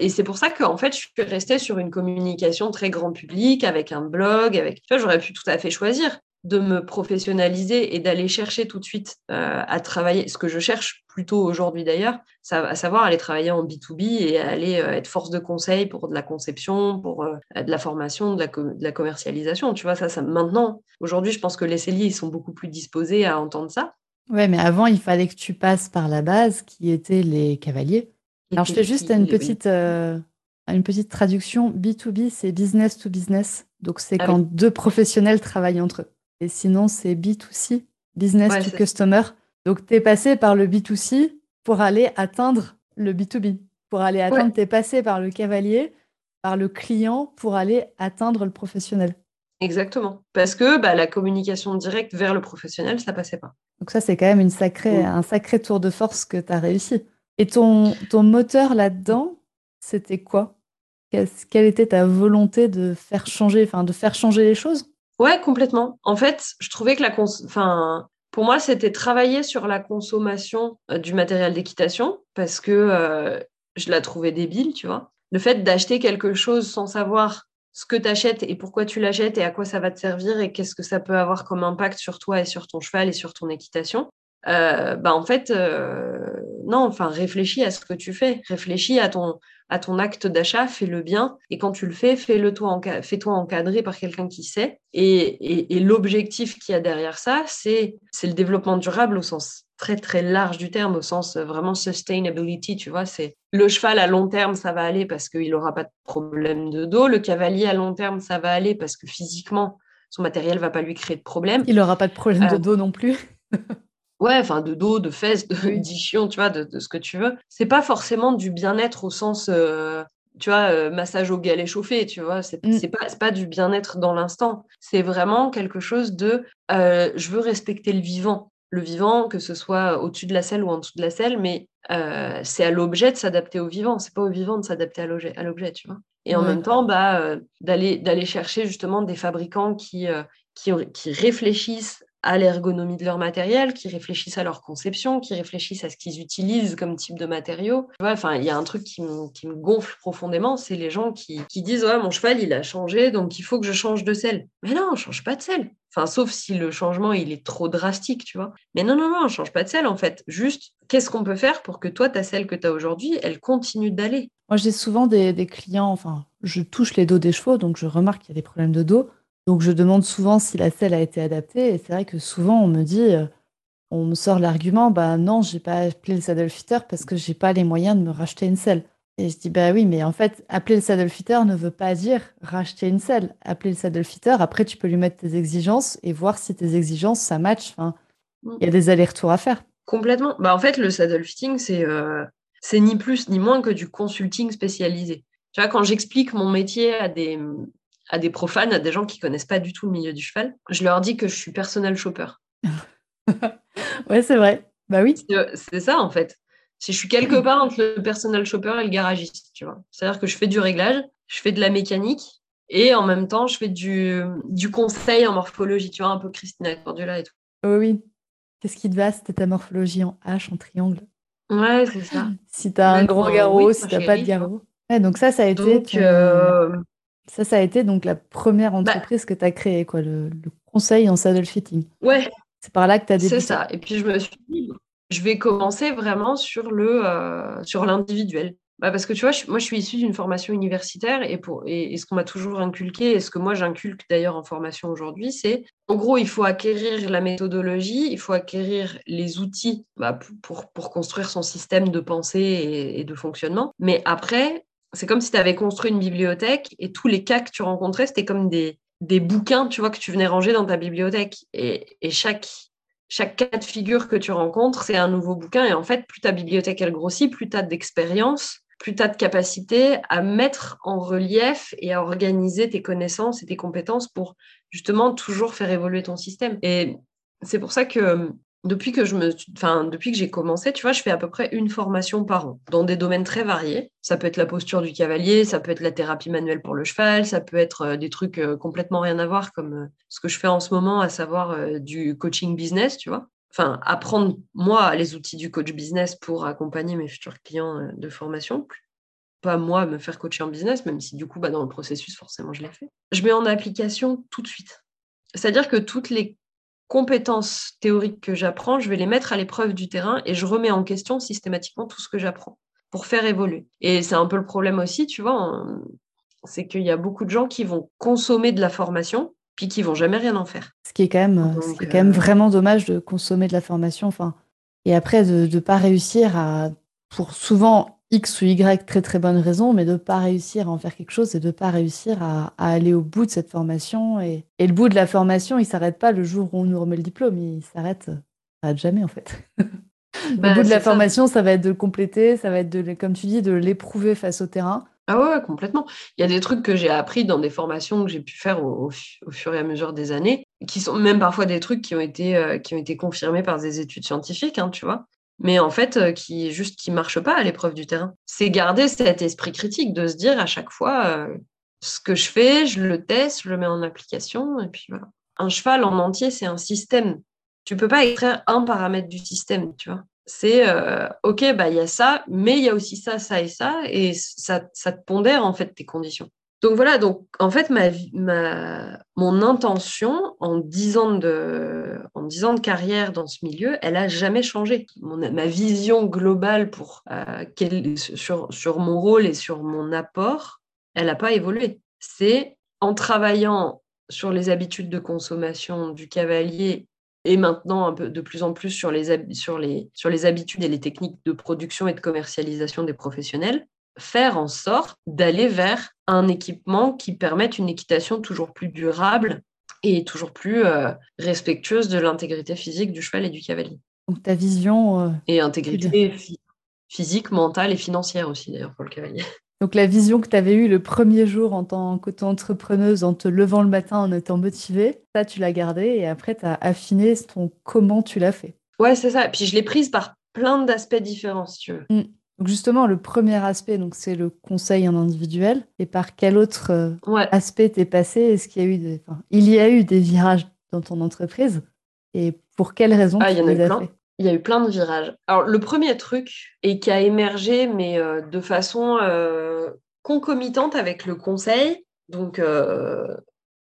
Et c'est pour ça qu'en fait, je suis restée sur une communication très grand public, avec un blog, avec. Tu j'aurais pu tout à fait choisir de me professionnaliser et d'aller chercher tout de suite euh, à travailler, ce que je cherche plutôt aujourd'hui d'ailleurs, à savoir aller travailler en B2B et aller euh, être force de conseil pour de la conception, pour euh, de la formation, de la, commercialisation. Tu vois, ça, ça maintenant, aujourd'hui, je pense que les celliers, ils sont beaucoup plus disposés à entendre ça. Ouais, mais avant, il fallait que tu passes par la base qui étaient les cavaliers. Alors, je fais juste une petite, une petite traduction. B2B, c'est business to business. Donc, c'est ah quand deux professionnels travaillent entre eux. Et sinon, c'est B2C, business to customer. Donc, tu es passé par le B2C pour aller atteindre le B2B. Pour aller atteindre, tu es passé par le cavalier, par le client, pour aller atteindre le professionnel. Exactement. Parce que bah, la communication directe vers le professionnel, ça passait pas. Donc ça, c'est quand même une sacrée, un sacré tour de force que tu as réussi. Et ton, ton moteur là-dedans, c'était quoi? Quelle était ta volonté de faire changer, enfin de faire changer les choses? Ouais, complètement. En fait, je trouvais que la enfin, pour moi, c'était travailler sur la consommation euh, du matériel d'équitation parce que euh, je la trouvais débile, tu vois. Le fait d'acheter quelque chose sans savoir ce que tu achètes et pourquoi tu l'achètes et à quoi ça va te servir et qu'est-ce que ça peut avoir comme impact sur toi et sur ton cheval et sur ton équitation, euh, bah en fait, non, enfin, réfléchis à ce que tu fais, réfléchis à ton, à ton acte d'achat, fais-le bien. Et quand tu le fais, fais-le toi, fais-toi encadrer par quelqu'un qui sait. Et, l'objectif qu'il y a derrière ça, c'est le développement durable au sens très très large du terme, au sens vraiment sustainability, tu vois, c'est le cheval à long terme, ça va aller parce qu'il n'aura pas de problème de dos, le cavalier à long terme, ça va aller parce que physiquement, son matériel va pas lui créer de problème. Il n'aura pas de problème de euh, dos non plus. ouais, enfin de dos, de fesses, de d'ichon, tu vois, de, ce que tu veux. C'est pas forcément du bien-être au sens, euh, tu vois, euh, massage au galet chauffé, tu vois. C'est mm. pas, pas du bien-être dans l'instant. C'est vraiment quelque chose de, euh, je veux respecter le vivant. Le vivant, que ce soit au-dessus de la selle ou en dessous de la selle, mais c'est à l'objet de s'adapter au vivant. C'est pas au vivant de s'adapter à l'objet, tu vois. Et en même temps, bah, d'aller d'aller chercher justement des fabricants qui, qui, qui réfléchissent à l'ergonomie de leur matériel, qui réfléchissent à leur conception, qui réfléchissent à ce qu'ils utilisent comme type de matériaux. Enfin, il y a un truc qui me, gonfle profondément, c'est les gens qui, disent ouais mon cheval il a changé donc il faut que je change de selle. Mais non, on change pas de selle. Enfin, sauf si le changement il est trop drastique, tu vois. Mais non, non, non, on change pas de selle en fait. Juste, qu'est-ce qu'on peut faire pour que toi, ta selle que tu as aujourd'hui, elle continue d'aller? Moi, j'ai souvent des, des clients, enfin, je touche les dos des chevaux, donc je remarque qu'il y a des problèmes de dos. Donc je demande souvent si la selle a été adaptée et c'est vrai que souvent on me dit, euh, on me sort l'argument, bah non, j'ai pas appelé le saddle fitter parce que j'ai pas les moyens de me racheter une selle. Et je dis bah oui, mais en fait, appeler le saddle fitter ne veut pas dire racheter une selle. Appeler le saddle fitter, après tu peux lui mettre tes exigences et voir si tes exigences ça match. Enfin, il y a des allers-retours à faire. Complètement. Bah en fait, le saddle fitting c'est euh, c'est ni plus ni moins que du consulting spécialisé. Tu vois, quand j'explique mon métier à des à des profanes, à des gens qui connaissent pas du tout le milieu du cheval. Je leur dis que je suis personnel shopper. ouais, c'est vrai. Bah oui. C'est ça, en fait. Si je suis quelque part entre le personnel shopper et le garagiste, tu vois. C'est-à-dire que je fais du réglage, je fais de la mécanique et en même temps, je fais du, du conseil en morphologie, tu vois, un peu Christina Cordula et tout. Oh oui. Qu'est-ce qui te va C'était ta morphologie en H, en triangle? Ouais, c'est ça. si tu as un gros garrot, si tu n'as pas de garrot. Ouais, donc ça, ça a été. Euh, ça, ça a été donc la première bah entreprise que tu as créée, quoi, le, conseil en saddle fitting. Ouais. C'est par là que tu as débuté. C'est ça. Et puis je me suis dit, je vais commencer vraiment sur le euh, sur l'individuel. Bah parce que tu vois, moi je suis issue d'une formation universitaire et, pour, et, ce qu'on m'a toujours inculqué, et ce que moi j'inculque d'ailleurs en formation aujourd'hui, c'est en gros, il faut acquérir la méthodologie, il faut acquérir les outils bah, pour, pour construire son système de pensée et, et de fonctionnement. Mais après, c'est comme si tu avais construit une bibliothèque et tous les cas que tu rencontrais, c'était comme des, des bouquins, tu vois, que tu venais ranger dans ta bibliothèque. Et, et chaque, chaque cas de figure que tu rencontres, c'est un nouveau bouquin. Et en fait, plus ta bibliothèque, elle grossit, plus tu as d'expérience, plus tu as de capacité à mettre en relief et à organiser tes connaissances et tes compétences pour justement toujours faire évoluer ton système. Et c'est pour ça que depuis que j'ai commencé, tu vois, je fais à peu près une formation par an dans des domaines très variés. Ça peut être la posture du cavalier, ça peut être la thérapie manuelle pour le cheval, ça peut être euh, des trucs euh, complètement rien à voir comme euh, ce que je fais en ce moment, à savoir du coaching business, tu vois. Enfin, apprendre moi les outils du coach business pour accompagner mes futurs clients de formation. Pas moi me faire coacher en business, même si du coup, bah, dans le processus, forcément, je l'ai fait. Je mets en application tout de suite. C'est-à-dire que toutes les compétences théoriques que j'apprends, je vais les mettre à l'épreuve du terrain et je remets en question systématiquement tout ce que j'apprends pour faire évoluer. Et c'est un peu le problème aussi, tu vois, c'est qu'il y a beaucoup de gens qui vont consommer de la formation puis qui vont jamais rien en faire. Ce qui est quand même, quand même euh, vraiment dommage de consommer de la formation, enfin, et après de ne pas réussir à, pour souvent X ou Y très très bonnes raisons, mais de ne pas réussir à en faire quelque chose et de ne pas réussir à, aller au bout de cette formation. Et, le bout de la formation, il ne s'arrête pas le jour où on nous remet le diplôme, il s'arrête, s'arrête jamais en fait. le bah, bout de la formation, ça va être de le compléter, ça va être, de, comme tu dis, de l'éprouver face au terrain. Ah ouais, complètement. Il y a des trucs que j'ai appris dans des formations que j'ai pu faire au, fur et à mesure des années, qui sont même parfois des trucs qui ont été, euh, qui ont été confirmés par des études scientifiques, hein, tu vois mais en fait, euh, qui juste qui marche pas à l'épreuve du terrain. C'est garder cet esprit critique de se dire à chaque fois euh, ce que je fais, je le teste, je le mets en application, et puis voilà. Un cheval en entier, c'est un système. Tu peux pas extraire un paramètre du système, tu vois. C'est euh, ok, bah il y a ça, mais il y a aussi ça, ça et ça, et ça, ça te pondère en fait tes conditions. Donc voilà, donc en fait, mon intention en dix ans de, carrière dans ce milieu, elle a jamais changé. ma vision globale pour, euh, sur, mon rôle et sur mon apport, elle n'a pas évolué. C'est en travaillant sur les habitudes de consommation du cavalier et maintenant un peu de plus en plus sur les, sur les, sur les habitudes et les techniques de production et de commercialisation des professionnels, faire en sorte d'aller vers un équipement qui permette une équitation toujours plus durable et toujours plus euh, respectueuse de l'intégrité physique du cheval et du cavalier. Donc ta vision... Euh, et intégrité physique, mentale et financière aussi d'ailleurs pour le cavalier. Donc la vision que tu avais eue le premier jour en tant qu'auto-entrepreneuse, en te levant le matin, en étant motivée, ça tu l'as gardée et après tu as affiné ton comment tu l'as fait. Ouais, c'est ça. Puis je l'ai prise par plein d'aspects différents, si tu veux. Mmh. Donc justement, le premier aspect, donc c'est le conseil en individuel. Et par quel autre euh, aspect t'es passé? Est-ce qu'il y a eu des, il y a eu des virages dans ton entreprise? Et pour quelles raisons ah, il y en a eu plein. Il y a eu plein de virages. Alors le premier truc et qui a émergé, mais euh, de façon euh, concomitante avec le conseil, donc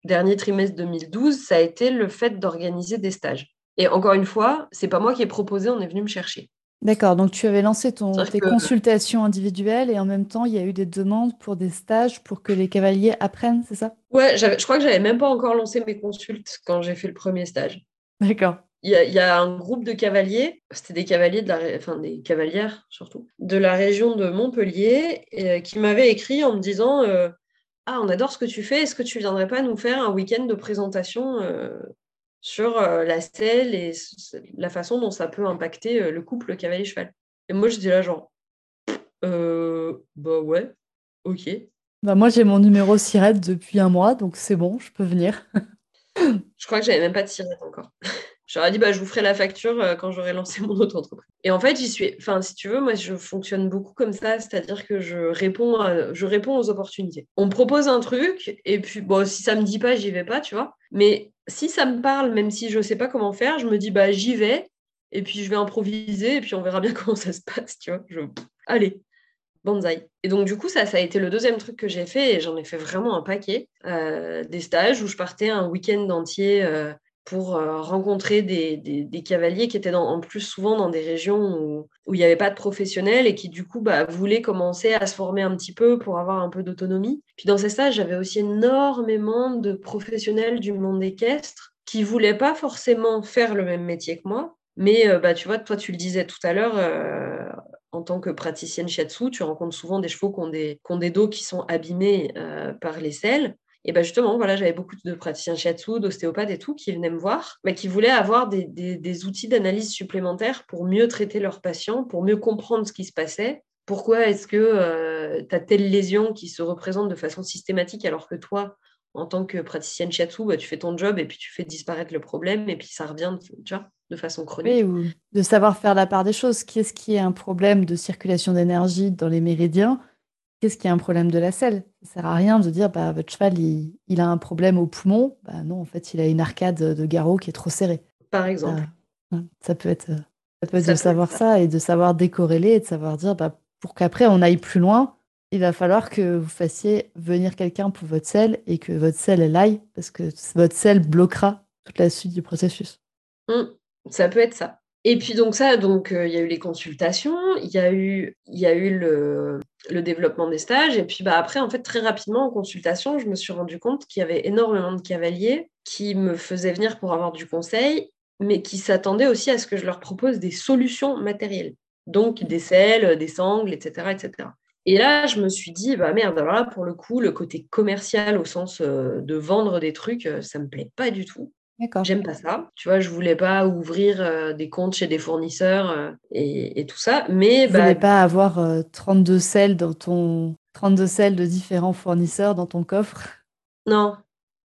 dernier trimestre 2012, ça a été le fait d'organiser des stages. Et encore une fois, c'est pas moi qui ai proposé, on est venu me chercher. D'accord, donc tu avais lancé ton, tes consultations individuelles et en même temps, il y a eu des demandes pour des stages pour que les cavaliers apprennent, c'est ça? Ouais, je crois que j'avais même pas encore lancé mes consultes quand j'ai fait le premier stage. D'accord. Il y, a, un groupe de cavaliers, c'était des cavaliers de la, enfin des cavalières surtout, de la région de Montpellier, euh, qui m'avaient écrit en me disant euh, Ah, on adore ce que tu fais, est-ce que tu viendrais pas nous faire un week-end de présentation euh, sur euh, la selle et la façon dont ça peut impacter euh, le couple cavalier-cheval. Et moi, je dis là, genre, euh, bah ouais, ok. Bah moi j'ai mon numéro SIRET depuis un mois, donc c'est bon, je peux venir. je crois que j'avais même pas de SIRET encore. J'aurais dit, bah, je vous ferai la facture quand j'aurai lancé mon auto-entreprise. Et en fait, j'y suis. Enfin, si tu veux, moi, je fonctionne beaucoup comme ça, c'est-à-dire que je réponds, je réponds aux opportunités. On me propose un truc, et puis, bon, si ça me dit pas, j'y vais pas, tu vois. Mais si ça me parle, même si je sais pas comment faire, je me dis, bah, j'y vais, et puis je vais improviser, et puis on verra bien comment ça se passe, tu vois. Allez, Banzai. Et donc, du coup, ça, ça a été le deuxième truc que j'ai fait, et j'en ai fait vraiment un paquet. Euh, des stages où je partais un week-end entier. Euh, pour euh, rencontrer des, cavaliers qui étaient en plus souvent dans des régions où, il n'y avait pas de professionnels et qui du coup bah, voulaient commencer à se former un petit peu pour avoir un peu d'autonomie. Puis dans ces stages, j'avais aussi énormément de professionnels du monde équestre qui voulaient pas forcément faire le même métier que moi, mais euh, bah, tu vois, toi tu le disais tout à l'heure, euh, en tant que praticienne shiatsu, tu rencontres souvent des chevaux qui ont des, dos qui sont abîmés par les selles. Et ben justement, j'avais beaucoup de praticiens shiatsu, d'ostéopathes et tout qui venaient me voir, mais qui voulaient avoir des, outils d'analyse supplémentaires pour mieux traiter leurs patients, pour mieux comprendre ce qui se passait. Pourquoi est-ce que euh, tu as telle lésion qui se représente de façon systématique alors que toi, en tant que praticienne shiatsu, bah, tu fais ton job et puis tu fais disparaître le problème et puis ça revient de façon chronique. ou de savoir faire la part des choses. Qu'est-ce qui est un problème de circulation d'énergie dans les méridiens? Qu'est-ce qui est un problème de la selle? Ça sert à rien de dire bah, votre cheval il, a un problème au poumon. Bah, non, en fait, il a une arcade de garrot qui est trop serrée. Par exemple. Ça, peut être, ça peut être de savoir ça. et de savoir décorréler et de savoir dire bah, pour qu'après on aille plus loin, il va falloir que vous fassiez venir quelqu'un pour votre selle et que votre selle elle aille parce que votre selle bloquera toute la suite du processus. Mmh. ça peut être ça. Et puis donc ça, donc euh, il y a eu les consultations, il y a eu, y a eu le, développement des stages, et puis bah, après, en fait, très rapidement en consultation, je me suis rendu compte qu'il y avait énormément de cavaliers qui me faisaient venir pour avoir du conseil, mais qui s'attendaient aussi à ce que je leur propose des solutions matérielles, donc des selles, des sangles, etc., etc. Et là, je me suis dit, bah merde, alors là, pour le coup, le côté commercial au sens euh, de vendre des trucs, euh, ça me plaît pas du tout. J'aime pas ça. Tu vois, je voulais pas ouvrir euh, des comptes chez des fournisseurs euh, et, tout ça. Mais je bah, voulais pas avoir 32 euh, selles dans ton 32 selles de différents fournisseurs dans ton coffre? Non,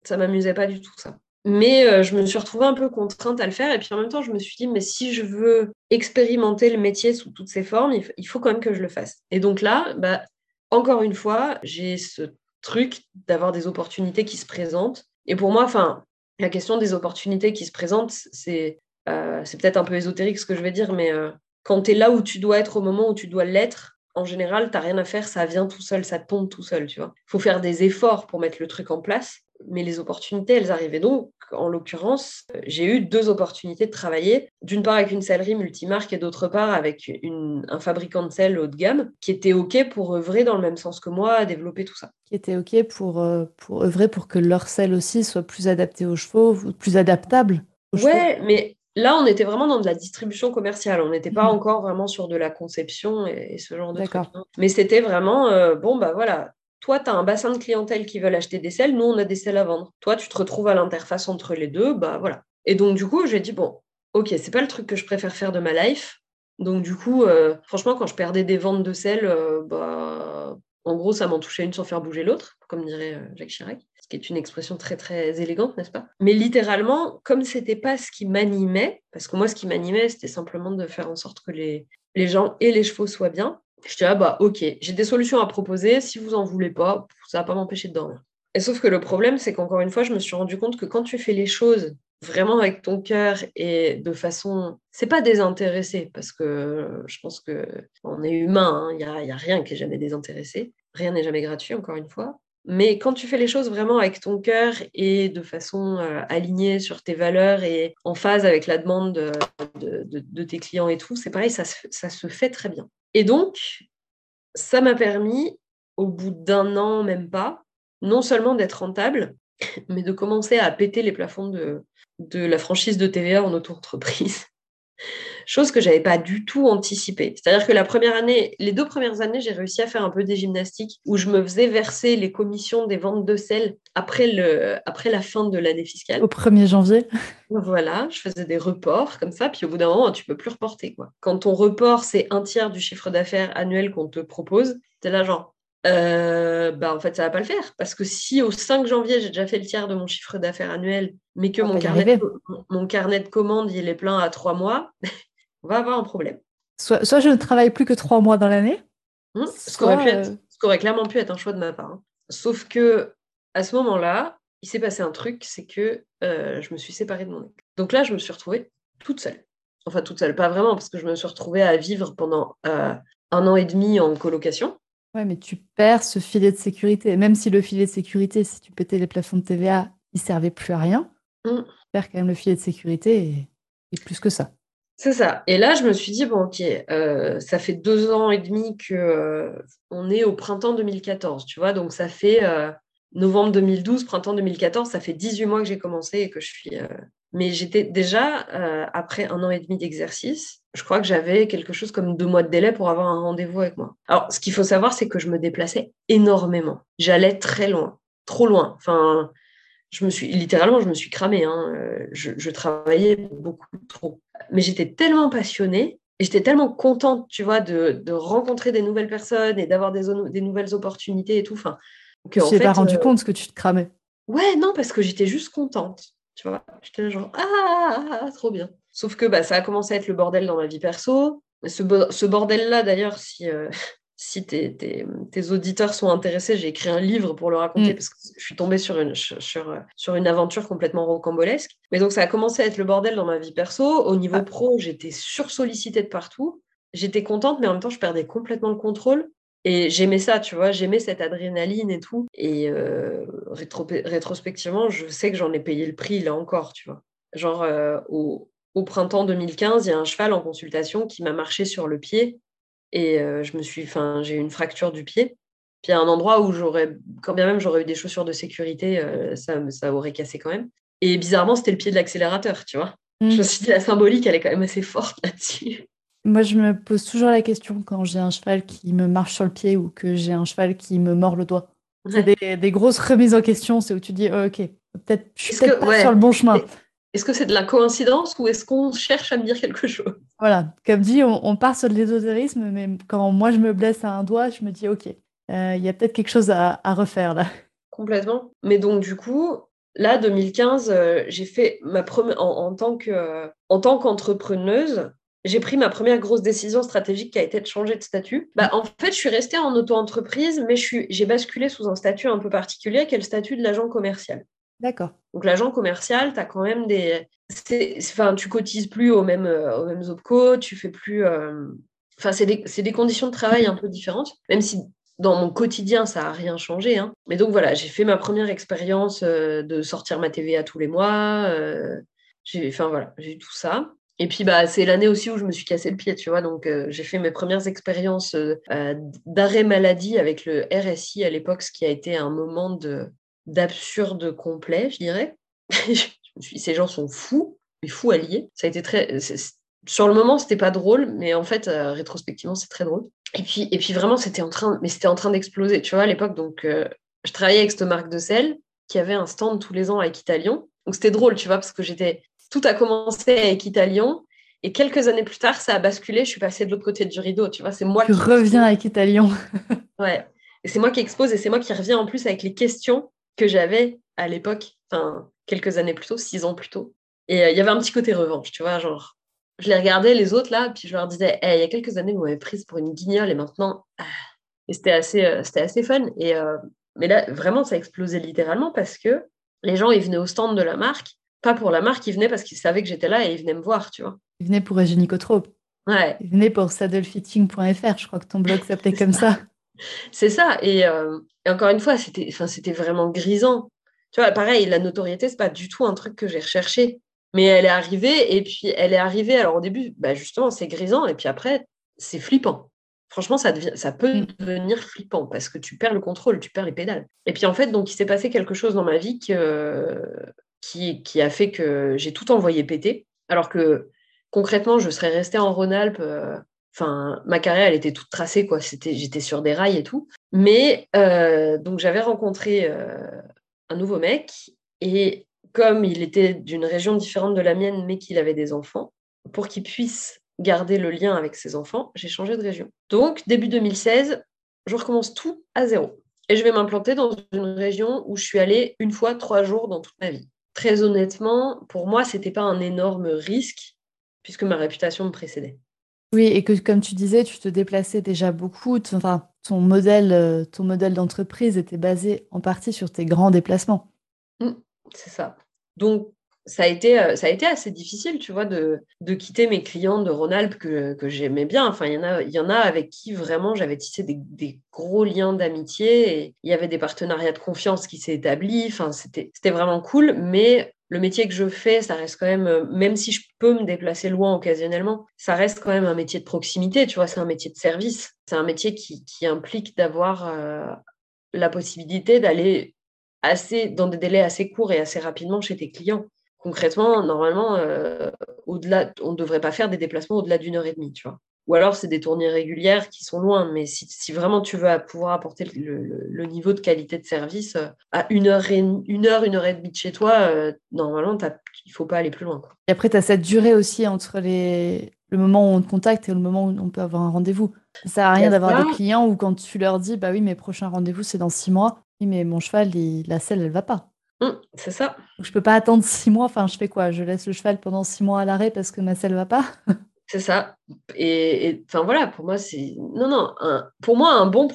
ça m'amusait pas du tout ça. Mais je me suis retrouvée un peu contrainte à le faire. Et puis en même temps, je me suis dit, mais si je veux expérimenter le métier sous toutes ses formes, il faut, quand même que je le fasse. Et donc là, bah, encore une fois, j'ai ce truc d'avoir des opportunités qui se présentent. Et pour moi, enfin, la question des opportunités qui se présentent, c'est euh, peut-être un peu ésotérique ce que je vais dire, mais euh, quand tu es là où tu dois être au moment où tu dois l'être, en général, tu n'as rien à faire, ça vient tout seul, ça tombe tout seul, tu vois. Il faut faire des efforts pour mettre le truc en place, mais les opportunités, elles arrivaient donc en l'occurrence, j'ai eu deux opportunités de travailler, d'une part avec une sellerie multimarque et d'autre part avec un fabricant de sel haut de gamme qui était OK pour œuvrer dans le même sens que moi à développer tout ça. Qui était OK pour, euh, pour œuvrer pour que leur sel aussi soit plus adapté aux chevaux, plus adaptable Ouais, mais là, on était vraiment dans de la distribution commerciale. On n'était pas mmh. encore vraiment sur de la conception et, ce genre de trucs. Hein. Mais c'était vraiment, euh, bon, bah voilà, toi, tu as un bassin de clientèle qui veulent acheter des selles, nous, on a des selles à vendre. Toi, tu te retrouves à l'interface entre les deux, bah voilà. Et donc, du coup, j'ai dit, bon, ok, c'est pas le truc que je préfère faire de ma life. Donc, du coup, euh, franchement, quand je perdais des ventes de selles, euh, bah, en gros, ça m'en touchait une sans faire bouger l'autre, comme dirait euh, Jacques Chirac, ce qui est une expression très, très élégante, n'est-ce pas? Mais littéralement, comme c'était pas ce qui m'animait, parce que moi, ce qui m'animait, c'était simplement de faire en sorte que les, les gens et les chevaux soient bien, je dis, ah bah ok, j'ai des solutions à proposer, si vous en voulez pas, ça va pas m'empêcher de dormir. Et sauf que le problème, c'est qu'encore une fois, je me suis rendu compte que quand tu fais les choses vraiment avec ton cœur et de façon, c'est pas désintéressé, parce que je pense que on est humain, il hein, n'y a, a rien qui est jamais désintéressé, rien n'est jamais gratuit, encore une fois. Mais quand tu fais les choses vraiment avec ton cœur et de façon euh, alignée sur tes valeurs et en phase avec la demande de, de, tes clients et tout, c'est pareil, ça se fait très bien. Et donc, ça m'a permis, au bout d'un an, même pas, non seulement d'être rentable, mais de commencer à péter les plafonds de, la franchise de TVA en auto-entreprise chose que j'avais pas du tout anticipée. C'est-à-dire que la première année, les deux premières années, j'ai réussi à faire un peu des gymnastiques où je me faisais verser les commissions des ventes de sel après, le, après la fin de l'année fiscale. Au 1er janvier. Voilà, je faisais des reports comme ça, puis au bout d'un moment, tu peux plus reporter. Quoi. Quand ton report, c'est un tiers du chiffre d'affaires annuel qu'on te propose, c'est là genre, euh, bah en fait, ça va pas le faire. Parce que si au 5 janvier, j'ai déjà fait le tiers de mon chiffre d'affaires annuel, mais que mon carnet, de, mon carnet, de, commandes, il est plein à trois mois, on va avoir un problème. Soit, soit je ne travaille plus que trois mois dans l'année. Hum, ce, qui aurait clairement pu être un choix de ma part. Hein. Sauf que à ce moment-là, il s'est passé un truc, c'est que euh, je me suis séparée de mon ex. Donc là, je me suis retrouvée toute seule. Enfin, toute seule, pas vraiment, parce que je me suis retrouvée à vivre pendant euh, un an et demi en colocation. Ouais, mais tu perds ce filet de sécurité. Même si le filet de sécurité, si tu pétais les plafonds de TVA, il servait plus à rien, mmh. tu perds quand même le filet de sécurité et, plus que ça. C'est ça. Et là, je me suis dit, bon, ok, euh, ça fait deux ans et demi que euh, on est au printemps 2014, tu vois, donc ça fait euh, novembre 2012, printemps 2014, ça fait 18 mois que j'ai commencé et que je suis mais j'étais déjà, après un an et demi d'exercice, je crois que j'avais quelque chose comme deux mois de délai pour avoir un rendez-vous avec moi. Alors, ce qu'il faut savoir, c'est que je me déplaçais énormément. J'allais très loin, trop loin. Enfin, je me suis, littéralement, je me suis cramée. Hein. Euh, je, travaillais beaucoup trop. Mais j'étais tellement passionnée et j'étais tellement contente, tu vois, de, rencontrer des nouvelles personnes et d'avoir des, des, nouvelles opportunités et tout. Enfin, que, tu t'es pas rendu euh, compte que tu te cramais? Ouais, non, parce que j'étais juste contente. Tu vois, j'étais genre, ah, ah, ah, ah, trop bien. Sauf que bah, ça a commencé à être le bordel dans ma vie perso. Ce, ce bordel-là, d'ailleurs, si, euh, si tes, tes, tes, auditeurs sont intéressés, j'ai écrit un livre pour le raconter mm. parce que je suis tombée sur une, sur, sur une aventure complètement rocambolesque. Mais donc, ça a commencé à être le bordel dans ma vie perso. Au niveau pro, j'étais sursollicitée de partout. J'étais contente, mais en même temps, je perdais complètement le contrôle. Et j'aimais ça, tu vois, j'aimais cette adrénaline et tout. Et euh, rétrospectivement, je sais que j'en ai payé le prix là encore, tu vois. Genre, euh, au, printemps 2015, il y a un cheval en consultation qui m'a marché sur le pied et euh, je me suis, enfin, j'ai eu une fracture du pied. Puis a un endroit où j'aurais, quand bien même j'aurais eu des chaussures de sécurité, ça, ça aurait cassé quand même. Et bizarrement, c'était le pied de l'accélérateur, tu vois. Je me suis dit, la symbolique, elle est quand même assez forte là-dessus. Moi, je me pose toujours la question quand j'ai un cheval qui me marche sur le pied ou que j'ai un cheval qui me mord le doigt. C'est des, grosses remises en question, c'est où tu dis, oh, ok, peut-être je suis peut-être pas sur le bon chemin. Est-ce que c'est de la coïncidence ou est-ce qu'on cherche à me dire quelque chose? Voilà, comme dit, on, part sur de l'ésotérisme, mais quand moi je me blesse à un doigt, je me dis, ok, euh, il y a peut-être quelque chose à, refaire là. Complètement. Mais donc du coup, là, 2015, euh, j'ai fait ma première en, tant que en tant qu'entrepreneuse, j'ai pris ma première grosse décision stratégique qui a été de changer de statut. Bah, en fait, je suis restée en auto-entreprise, mais j'ai basculé sous un statut un peu particulier, qui est le statut de l'agent commercial. D'accord. Donc, l'agent commercial, tu quand même des. Enfin, tu cotises plus aux mêmes, aux mêmes OPCO, tu fais plus. Euh, enfin, c'est des, des, conditions de travail un peu différentes, même si dans mon quotidien, ça n'a rien changé. Hein. Mais donc, voilà, j'ai fait ma première expérience euh, de sortir ma TVA tous les mois. Euh, j'ai enfin, voilà, tout ça. Et puis, bah, c'est l'année aussi où je me suis cassé le pied, tu vois. Donc, euh, j'ai fait mes premières expériences euh, euh, d'arrêt maladie avec le RSI à l'époque, ce qui a été un moment d'absurde complet, je dirais. je me suis dit, ces gens sont fous, mais fous alliés. Ça a été très. Sur le moment, c'était pas drôle, mais en fait, rétrospectivement, c'est très drôle. Et puis, et puis vraiment, c'était en train, mais c'était en train d'exploser, tu vois, à l'époque. Donc, je travaillais avec cette marque de sel qui avait un stand tous les ans avec Italian. Donc, c'était drôle, tu vois, parce que j'étais tout a commencé avec Italian. Et quelques années plus tard, ça a basculé. Je suis passée de l'autre côté du rideau. Tu vois, c'est moi tu reviens avec Italian. ouais. Et c'est moi qui expose et c'est moi qui reviens en plus avec les questions que j'avais à l'époque, enfin, quelques années plus tôt, six ans plus tôt. Et euh, il y avait un petit côté revanche, tu vois, genre, je les regardais, les autres là, puis je leur disais, il y a quelques années, vous m'avez prise pour une guignole et maintenant. Ah. Et c'était assez, euh, c'était assez fun. Et, euh, mais là, vraiment, ça a explosé littéralement parce que les gens, ils venaient au stand de la marque pas pour la marque, ils venaient parce qu'ils savaient que j'étais là et ils venaient me voir, tu vois. Ils venaient pour Eugénie Cotrope. Ouais. Ils venaient pour saddlefitting.fr, je crois que ton blog s'appelait comme ça. C'est ça. Euh, et, encore une fois, c'était, enfin, c'était vraiment grisant. Tu vois, pareil, la notoriété, c'est pas du tout un truc que j'ai recherché. Mais elle est arrivée, et puis elle est arrivée. Alors au début, bah justement, c'est grisant, et puis après, c'est flippant. Franchement, ça, devient, ça peut mm. devenir flippant parce que tu perds le contrôle, tu perds les pédales. Et puis en fait, donc il s'est passé quelque chose dans ma vie que, qui, a fait que j'ai tout envoyé péter. Alors que concrètement, je serais restée en Rhône-Alpes. Enfin, ma carrière, elle était toute tracée, quoi. C'était, j'étais sur des rails et tout. Mais euh, donc, j'avais rencontré euh, un nouveau mec et comme il était d'une région différente de la mienne, mais qu'il avait des enfants, pour qu'il puisse garder le lien avec ses enfants, j'ai changé de région. Donc, début 2016, je recommence tout à zéro. Et je vais m'implanter dans une région où je suis allée une fois trois jours dans toute ma vie. Très honnêtement, pour moi, ce n'était pas un énorme risque puisque ma réputation me précédait. Oui, et que comme tu disais, tu te déplaçais déjà beaucoup. Enfin, ton modèle, euh, ton modèle d'entreprise était basé en partie sur tes grands déplacements. Mmh, c'est ça. Donc, ça a été, euh, ça a été assez difficile, tu vois, de, de quitter mes clients de Rhône-Alpes que, que j'aimais bien. Enfin, il y, en a, y en a avec qui vraiment j'avais tissé des, des, gros liens d'amitié il y avait des partenariats de confiance qui s'est établis. Enfin, c'était vraiment cool, mais le métier que je fais, ça reste quand même, euh, même si je peux me déplacer loin occasionnellement, ça reste quand même un métier de proximité, tu vois, c'est un métier de service. C'est un métier qui, implique d'avoir euh, la possibilité d'aller assez, dans des délais assez courts et assez rapidement chez tes clients concrètement, normalement, euh, au-delà, on ne devrait pas faire des déplacements au-delà d'une heure et demie, tu vois. Ou alors, c'est des tournées régulières qui sont loin. Mais si, vraiment tu veux pouvoir apporter le, niveau de qualité de service euh, à une heure, et, une heure, une heure et demie de chez toi, euh, normalement, il ne faut pas aller plus loin. Et après, tu as cette durée aussi entre les... le moment où on te contacte et le moment où on peut avoir un rendez-vous. Ça sert à rien d'avoir des clients où quand tu leur dis, bah oui, mes prochains rendez-vous, c'est dans six mois. Oui, mais mon cheval, la selle, elle va pas. Mmh, c'est ça. Donc, je peux pas attendre six mois. Enfin, je fais quoi? Je laisse le cheval pendant six mois à l'arrêt parce que ma selle va pas? C'est ça. Et enfin voilà, pour moi, c'est. Non, non. Pour moi, un bon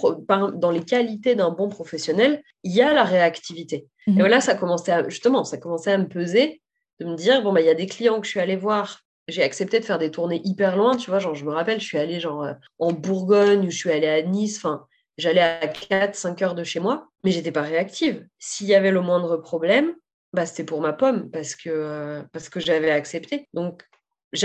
dans les qualités d'un bon professionnel, il y a la réactivité. Et mmh voilà, ça commençait à... justement, ça commençait à me peser, de me dire bon, bah, il y a des clients que je suis allée voir. J'ai accepté de faire des tournées hyper loin, tu vois. Genre, je me rappelle, je suis allée genre euh, en Bourgogne ou je suis allée à Nice. Enfin, J'allais à 4-5 heures de chez moi, mais j'étais pas réactive. S'il y avait le moindre problème, bah, c'était pour ma pomme parce que, euh, parce que j'avais accepté. Donc,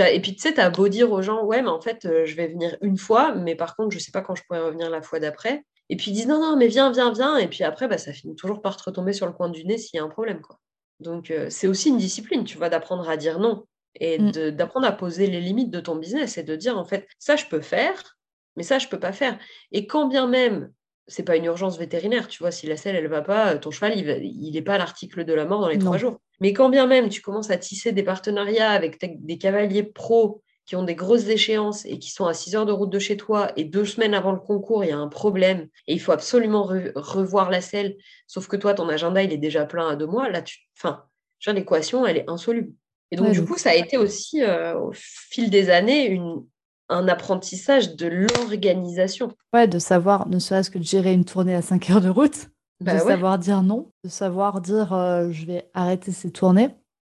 et puis, tu sais, tu as beau dire aux gens, ouais, mais en fait, euh, je vais venir une fois, mais par contre, je sais pas quand je pourrais revenir la fois d'après. Et puis, ils disent, non, non, mais viens, viens, viens. Et puis après, bah, ça finit toujours par te retomber sur le coin du nez s'il y a un problème. Quoi. Donc, euh, c'est aussi une discipline, tu vois, d'apprendre à dire non et mmh. d'apprendre à poser les limites de ton business et de dire, en fait, ça, je peux faire, mais ça, je ne peux pas faire. Et quand bien même, c'est pas une urgence vétérinaire, tu vois, si la selle, elle va pas, ton cheval, il n'est pas à l'article de la mort dans les trois jours. Mais quand bien même, tu commences à tisser des partenariats avec des cavaliers pros qui ont des grosses échéances et qui sont à 6 heures de route de chez toi et deux semaines avant le concours, il y a un problème et il faut absolument revoir la selle, sauf que toi, ton agenda, il est déjà plein à deux mois, là, tu... Enfin, l'équation, elle est insoluble. Et donc, du coup, ça a été aussi, euh, au fil des années, une, un apprentissage de l'organisation. Ouais, de savoir, ne serait-ce que de gérer une tournée à 5 heures de route, de bah savoir dire non, de savoir dire euh, je vais arrêter ces tournées.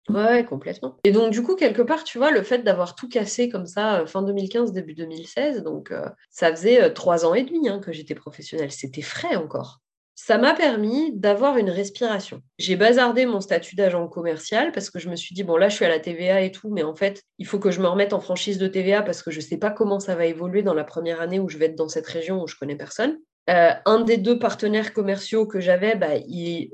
Ouais, complètement. Et donc, du coup, quelque part, tu vois, le fait d'avoir tout cassé comme ça, euh, fin 2015, début 2016, donc euh, ça faisait trois ans et demi hein, que j'étais professionnelle. C'était frais encore ça m'a permis d'avoir une respiration. J'ai bazardé mon statut d'agent commercial parce que je me suis dit, bon, là, je suis à la TVA et tout, mais en fait, il faut que je me remette en franchise de TVA parce que je ne sais pas comment ça va évoluer dans la première année où je vais être dans cette région où je connais personne. Euh, un des deux partenaires commerciaux que j'avais, bah,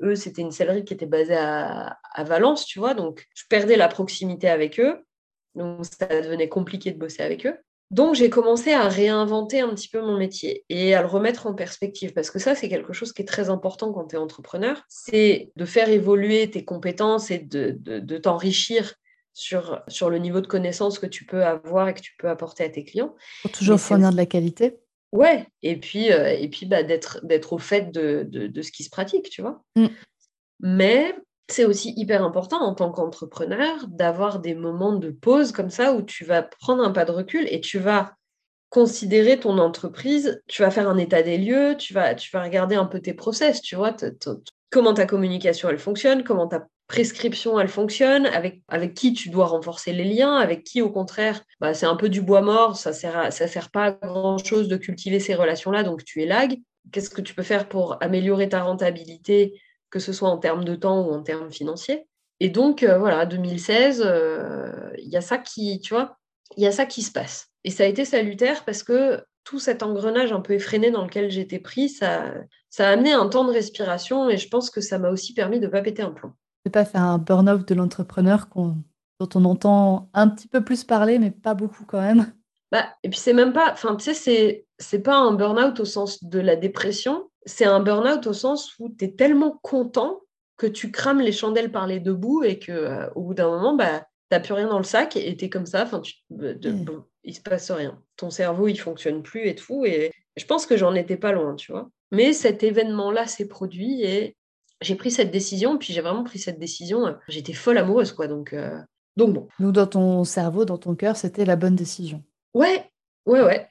eux, c'était une sellerie qui était basée à, à, Valence, tu vois, donc je perdais la proximité avec eux, donc ça devenait compliqué de bosser avec eux. Donc, j'ai commencé à réinventer un petit peu mon métier et à le remettre en perspective parce que ça, c'est quelque chose qui est très important quand tu es entrepreneur. C'est de faire évoluer tes compétences et de, t'enrichir sur, sur le niveau de connaissance que tu peux avoir et que tu peux apporter à tes clients. Pour toujours fournir de la qualité. Ouais, et puis, euh, et puis bah, d'être au fait de, ce qui se pratique, tu vois. Mm. Mais c'est aussi hyper important en tant qu'entrepreneur d'avoir des moments de pause comme ça où tu vas prendre un pas de recul et tu vas considérer ton entreprise, tu vas faire un état des lieux, tu vas, regarder un peu tes process, tu vois, comment ta communication elle fonctionne, comment ta prescription elle fonctionne, avec, qui tu dois renforcer les liens, avec qui au contraire, bah, c'est un peu du bois mort, ça sert ça sert pas à grand chose de cultiver ces relations-là, donc tu es lag. Qu'est-ce que tu peux faire pour améliorer ta rentabilité que ce soit en termes de temps ou en termes financiers. Et donc, euh, voilà, 2016, euh, il y a ça qui, tu vois, il y a ça qui se passe. Et ça a été salutaire parce que tout cet engrenage un peu effréné dans lequel j'étais pris, ça, ça a amené un temps de respiration et je pense que ça m'a aussi permis de ne pas péter un plomb. De pas faire un burn-out de l'entrepreneur dont on entend un petit peu plus parler, mais pas beaucoup quand même. Bah, et puis c'est même pas, enfin tu sais, c'est, c'est pas un burn-out au sens de la dépression, c'est un burn-out au sens où tu es tellement content que tu crames les chandelles par les deux bouts et que euh, au bout d'un moment, bah, tu n'as plus rien dans le sac et tu es comme ça. Tu, mmh. il se passe rien. Ton cerveau, il fonctionne plus et tout. Et je pense que j'en étais pas loin, tu vois. Mais cet événement-là s'est produit et j'ai pris cette décision. Puis j'ai vraiment pris cette décision. J'étais folle amoureuse, quoi. Donc, euh, donc bon. Donc dans ton cerveau, dans ton cœur, c'était la bonne décision. Ouais, ouais, ouais.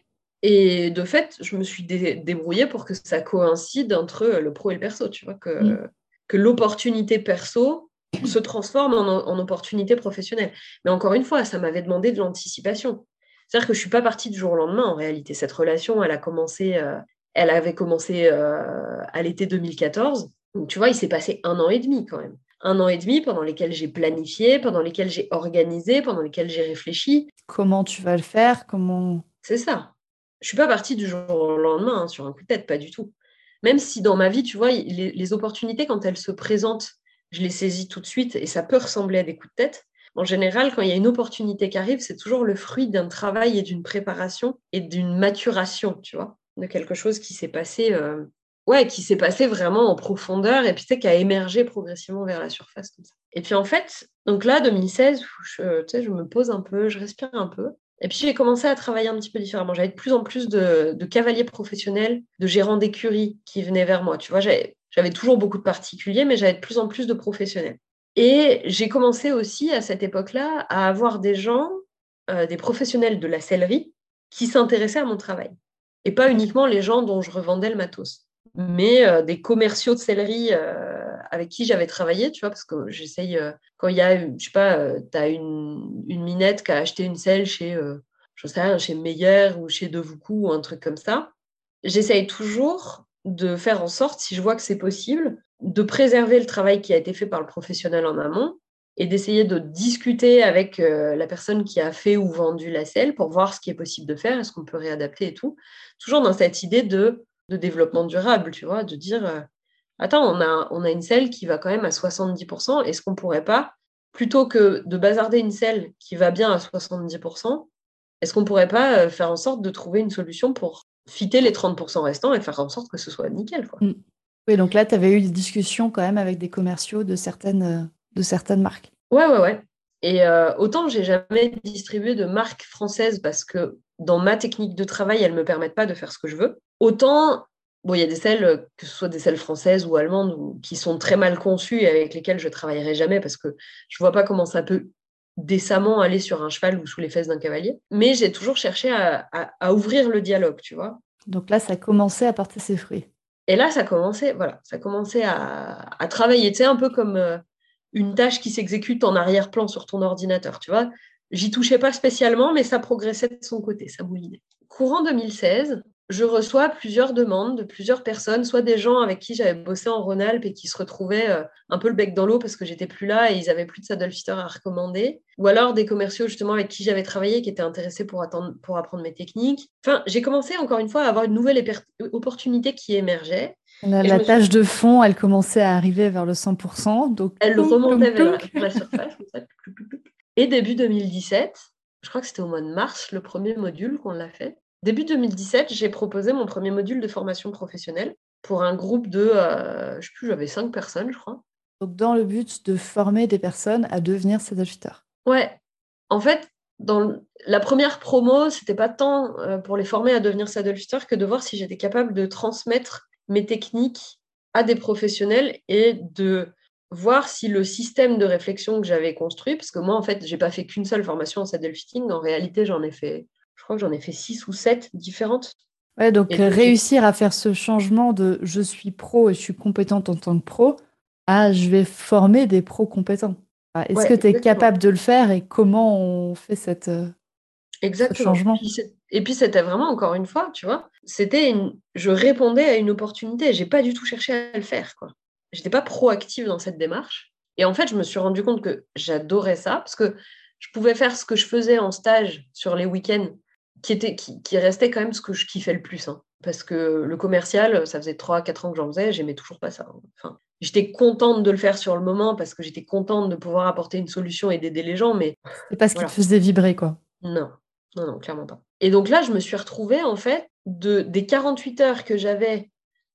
Et de fait, je me suis débrouillée pour que ça coïncide entre le pro et le perso, tu vois, que, mm. que l'opportunité perso se transforme en, opportunité professionnelle. Mais encore une fois, ça m'avait demandé de l'anticipation. C'est-à-dire que je ne suis pas partie du jour au lendemain, en réalité. Cette relation, elle a commencé, euh, elle avait commencé euh, à l'été 2014. Donc, tu vois, il s'est passé un an et demi quand même. Un an et demi pendant lesquels j'ai planifié, pendant lesquels j'ai organisé, pendant lesquels j'ai réfléchi. Comment tu vas le faire? Comment C'est ça je suis pas partie du jour au lendemain hein, sur un coup de tête, pas du tout. Même si dans ma vie, tu vois, les, opportunités, quand elles se présentent, je les saisis tout de suite et ça peut ressembler à des coups de tête. En général, quand il y a une opportunité qui arrive, c'est toujours le fruit d'un travail et d'une préparation et d'une maturation, tu vois, de quelque chose qui s'est passé, euh, ouais, qui s'est passé vraiment en profondeur et puis qui a émergé progressivement vers la surface. Et puis en fait, donc là, 2016, je, tu sais, je me pose un peu, je respire un peu et puis j'ai commencé à travailler un petit peu différemment. J'avais de plus en plus de, cavaliers professionnels, de gérants d'écurie qui venaient vers moi. Tu vois, j'avais toujours beaucoup de particuliers, mais j'avais de plus en plus de professionnels. Et j'ai commencé aussi à cette époque-là à avoir des gens, euh, des professionnels de la sellerie, qui s'intéressaient à mon travail. Et pas uniquement les gens dont je revendais le matos, mais euh, des commerciaux de sellerie euh, avec qui j'avais travaillé, tu vois, parce que j'essaye, euh, quand il y a, je sais pas, euh, tu as une, une, minette qui a acheté une selle chez, euh, je sais rien, chez Meyer ou chez Devoucou ou un truc comme ça, j'essaye toujours de faire en sorte, si je vois que c'est possible, de préserver le travail qui a été fait par le professionnel en amont et d'essayer de discuter avec la personne qui a fait ou vendu la selle pour voir ce qui est possible de faire, est-ce qu'on peut réadapter et tout. Toujours dans cette idée de, de développement durable, tu vois, de dire attends, on a, on a une selle qui va quand même à 70%, est-ce qu'on ne pourrait pas, plutôt que de bazarder une selle qui va bien à 70%, est-ce qu'on ne pourrait pas euh, faire en sorte de trouver une solution pour fitter les 30% restants et faire en sorte que ce soit nickel quoi? Mm. Oui, donc là, tu avais eu des discussions quand même avec des commerciaux de certaines, euh, de certaines marques. Ouais, ouais, ouais. Et euh, autant j'ai jamais distribué de marques françaises parce que dans ma technique de travail, elles ne me permettent pas de faire ce que je veux. Autant Bon, il y a des selles, euh, que ce soit des selles françaises ou allemandes, qui sont très mal conçues et avec lesquelles je travaillerai jamais parce que je vois pas comment ça peut décemment aller sur un cheval ou sous les fesses d'un cavalier. Mais j'ai toujours cherché à, ouvrir le dialogue, tu vois. Donc là, ça commençait à porter ses fruits. Et là, ça commençait, voilà, ça commençait à, travailler. Tu sais, un peu comme euh, une tâche qui s'exécute en arrière-plan sur ton ordinateur, tu vois. J'y touchais pas spécialement, mais ça progressait de son côté, ça moulinait. Courant 2016, je reçois plusieurs demandes de plusieurs personnes, soit des gens avec qui j'avais bossé en Rhône-Alpes et qui se retrouvaient euh, un peu le bec dans l'eau parce que j'étais plus là et ils avaient plus de saddlefitter à recommander, ou alors des commerciaux justement avec qui j'avais travaillé qui étaient intéressés pour, attendre, pour apprendre mes techniques. Enfin, j'ai commencé encore une fois à avoir une nouvelle opportunité qui émergeait. La, tâche de fond, elle commençait à arriver vers le 100%. Donc... Elle remontait vers la surface. et début 2017, je crois que c'était au mois de mars, le premier module qu'on l'a fait. Début 2017, j'ai proposé mon premier module de formation professionnelle pour un groupe de, euh, je ne sais plus, j'avais cinq personnes, je crois. Donc, dans le but de former des personnes à devenir saddlefitter. Ouais. En fait, dans la première promo, c'était pas tant euh, pour les former à devenir saddlefitter que de voir si j'étais capable de transmettre mes techniques à des professionnels et de voir si le système de réflexion que j'avais construit, parce que moi, en fait, j'ai pas fait qu'une seule formation en saddle fitting, en réalité, j'en ai fait crois que j'en ai fait six ou sept différentes. Ouais, donc réussir à faire ce changement de je suis pro et je suis compétente en tant que pro à je vais former des pros compétents. Est-ce que tu es capable de le faire et comment on fait cette, euh, exactement. ce changement Et puis c'était vraiment, encore une fois, tu vois, c'était une... je répondais à une opportunité. J'ai pas du tout cherché à le faire. quoi. J'étais pas proactive dans cette démarche. Et en fait, je me suis rendu compte que j'adorais ça parce que je pouvais faire ce que je faisais en stage sur les week-ends qui, était, qui, restait quand même ce que je kiffais le plus. Hein. Parce que le commercial, ça faisait 3-4 ans que j'en faisais, j'aimais toujours pas ça. Hein. Enfin, j'étais contente de le faire sur le moment parce que j'étais contente de pouvoir apporter une solution et d'aider les gens, mais. C'est pas ce qui te faisait vibrer, quoi. Non, non, non, clairement pas. Et donc là, je me suis retrouvée, en fait, de, des 48 heures que j'avais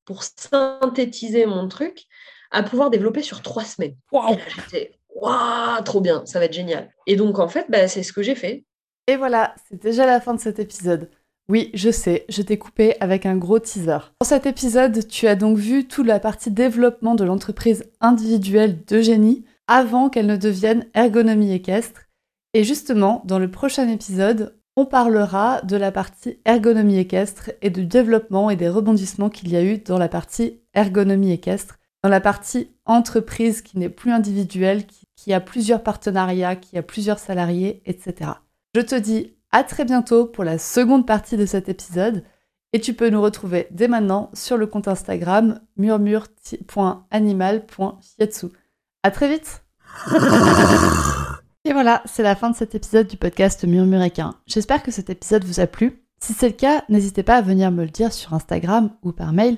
pour synthétiser mon truc, à pouvoir développer sur trois semaines. Waouh J'étais, waouh, trop bien, ça va être génial. Et donc, en fait, bah, c'est ce que j'ai fait. Et voilà, c'est déjà la fin de cet épisode. Oui, je sais, je t'ai coupé avec un gros teaser. Dans cet épisode, tu as donc vu toute la partie développement de l'entreprise individuelle d'Eugénie avant qu'elle ne devienne ergonomie équestre. Et justement, dans le prochain épisode, on parlera de la partie ergonomie équestre et du développement et des rebondissements qu'il y a eu dans la partie ergonomie équestre, dans la partie entreprise qui n'est plus individuelle, qui, qui a plusieurs partenariats, qui a plusieurs salariés, etc. Je te dis à très bientôt pour la seconde partie de cet épisode. Et tu peux nous retrouver dès maintenant sur le compte Instagram murmure.animal.shiatsu. À très vite Et voilà, c'est la fin de cet épisode du podcast Murmuréquin. J'espère que cet épisode vous a plu. Si c'est le cas, n'hésitez pas à venir me le dire sur Instagram ou par mail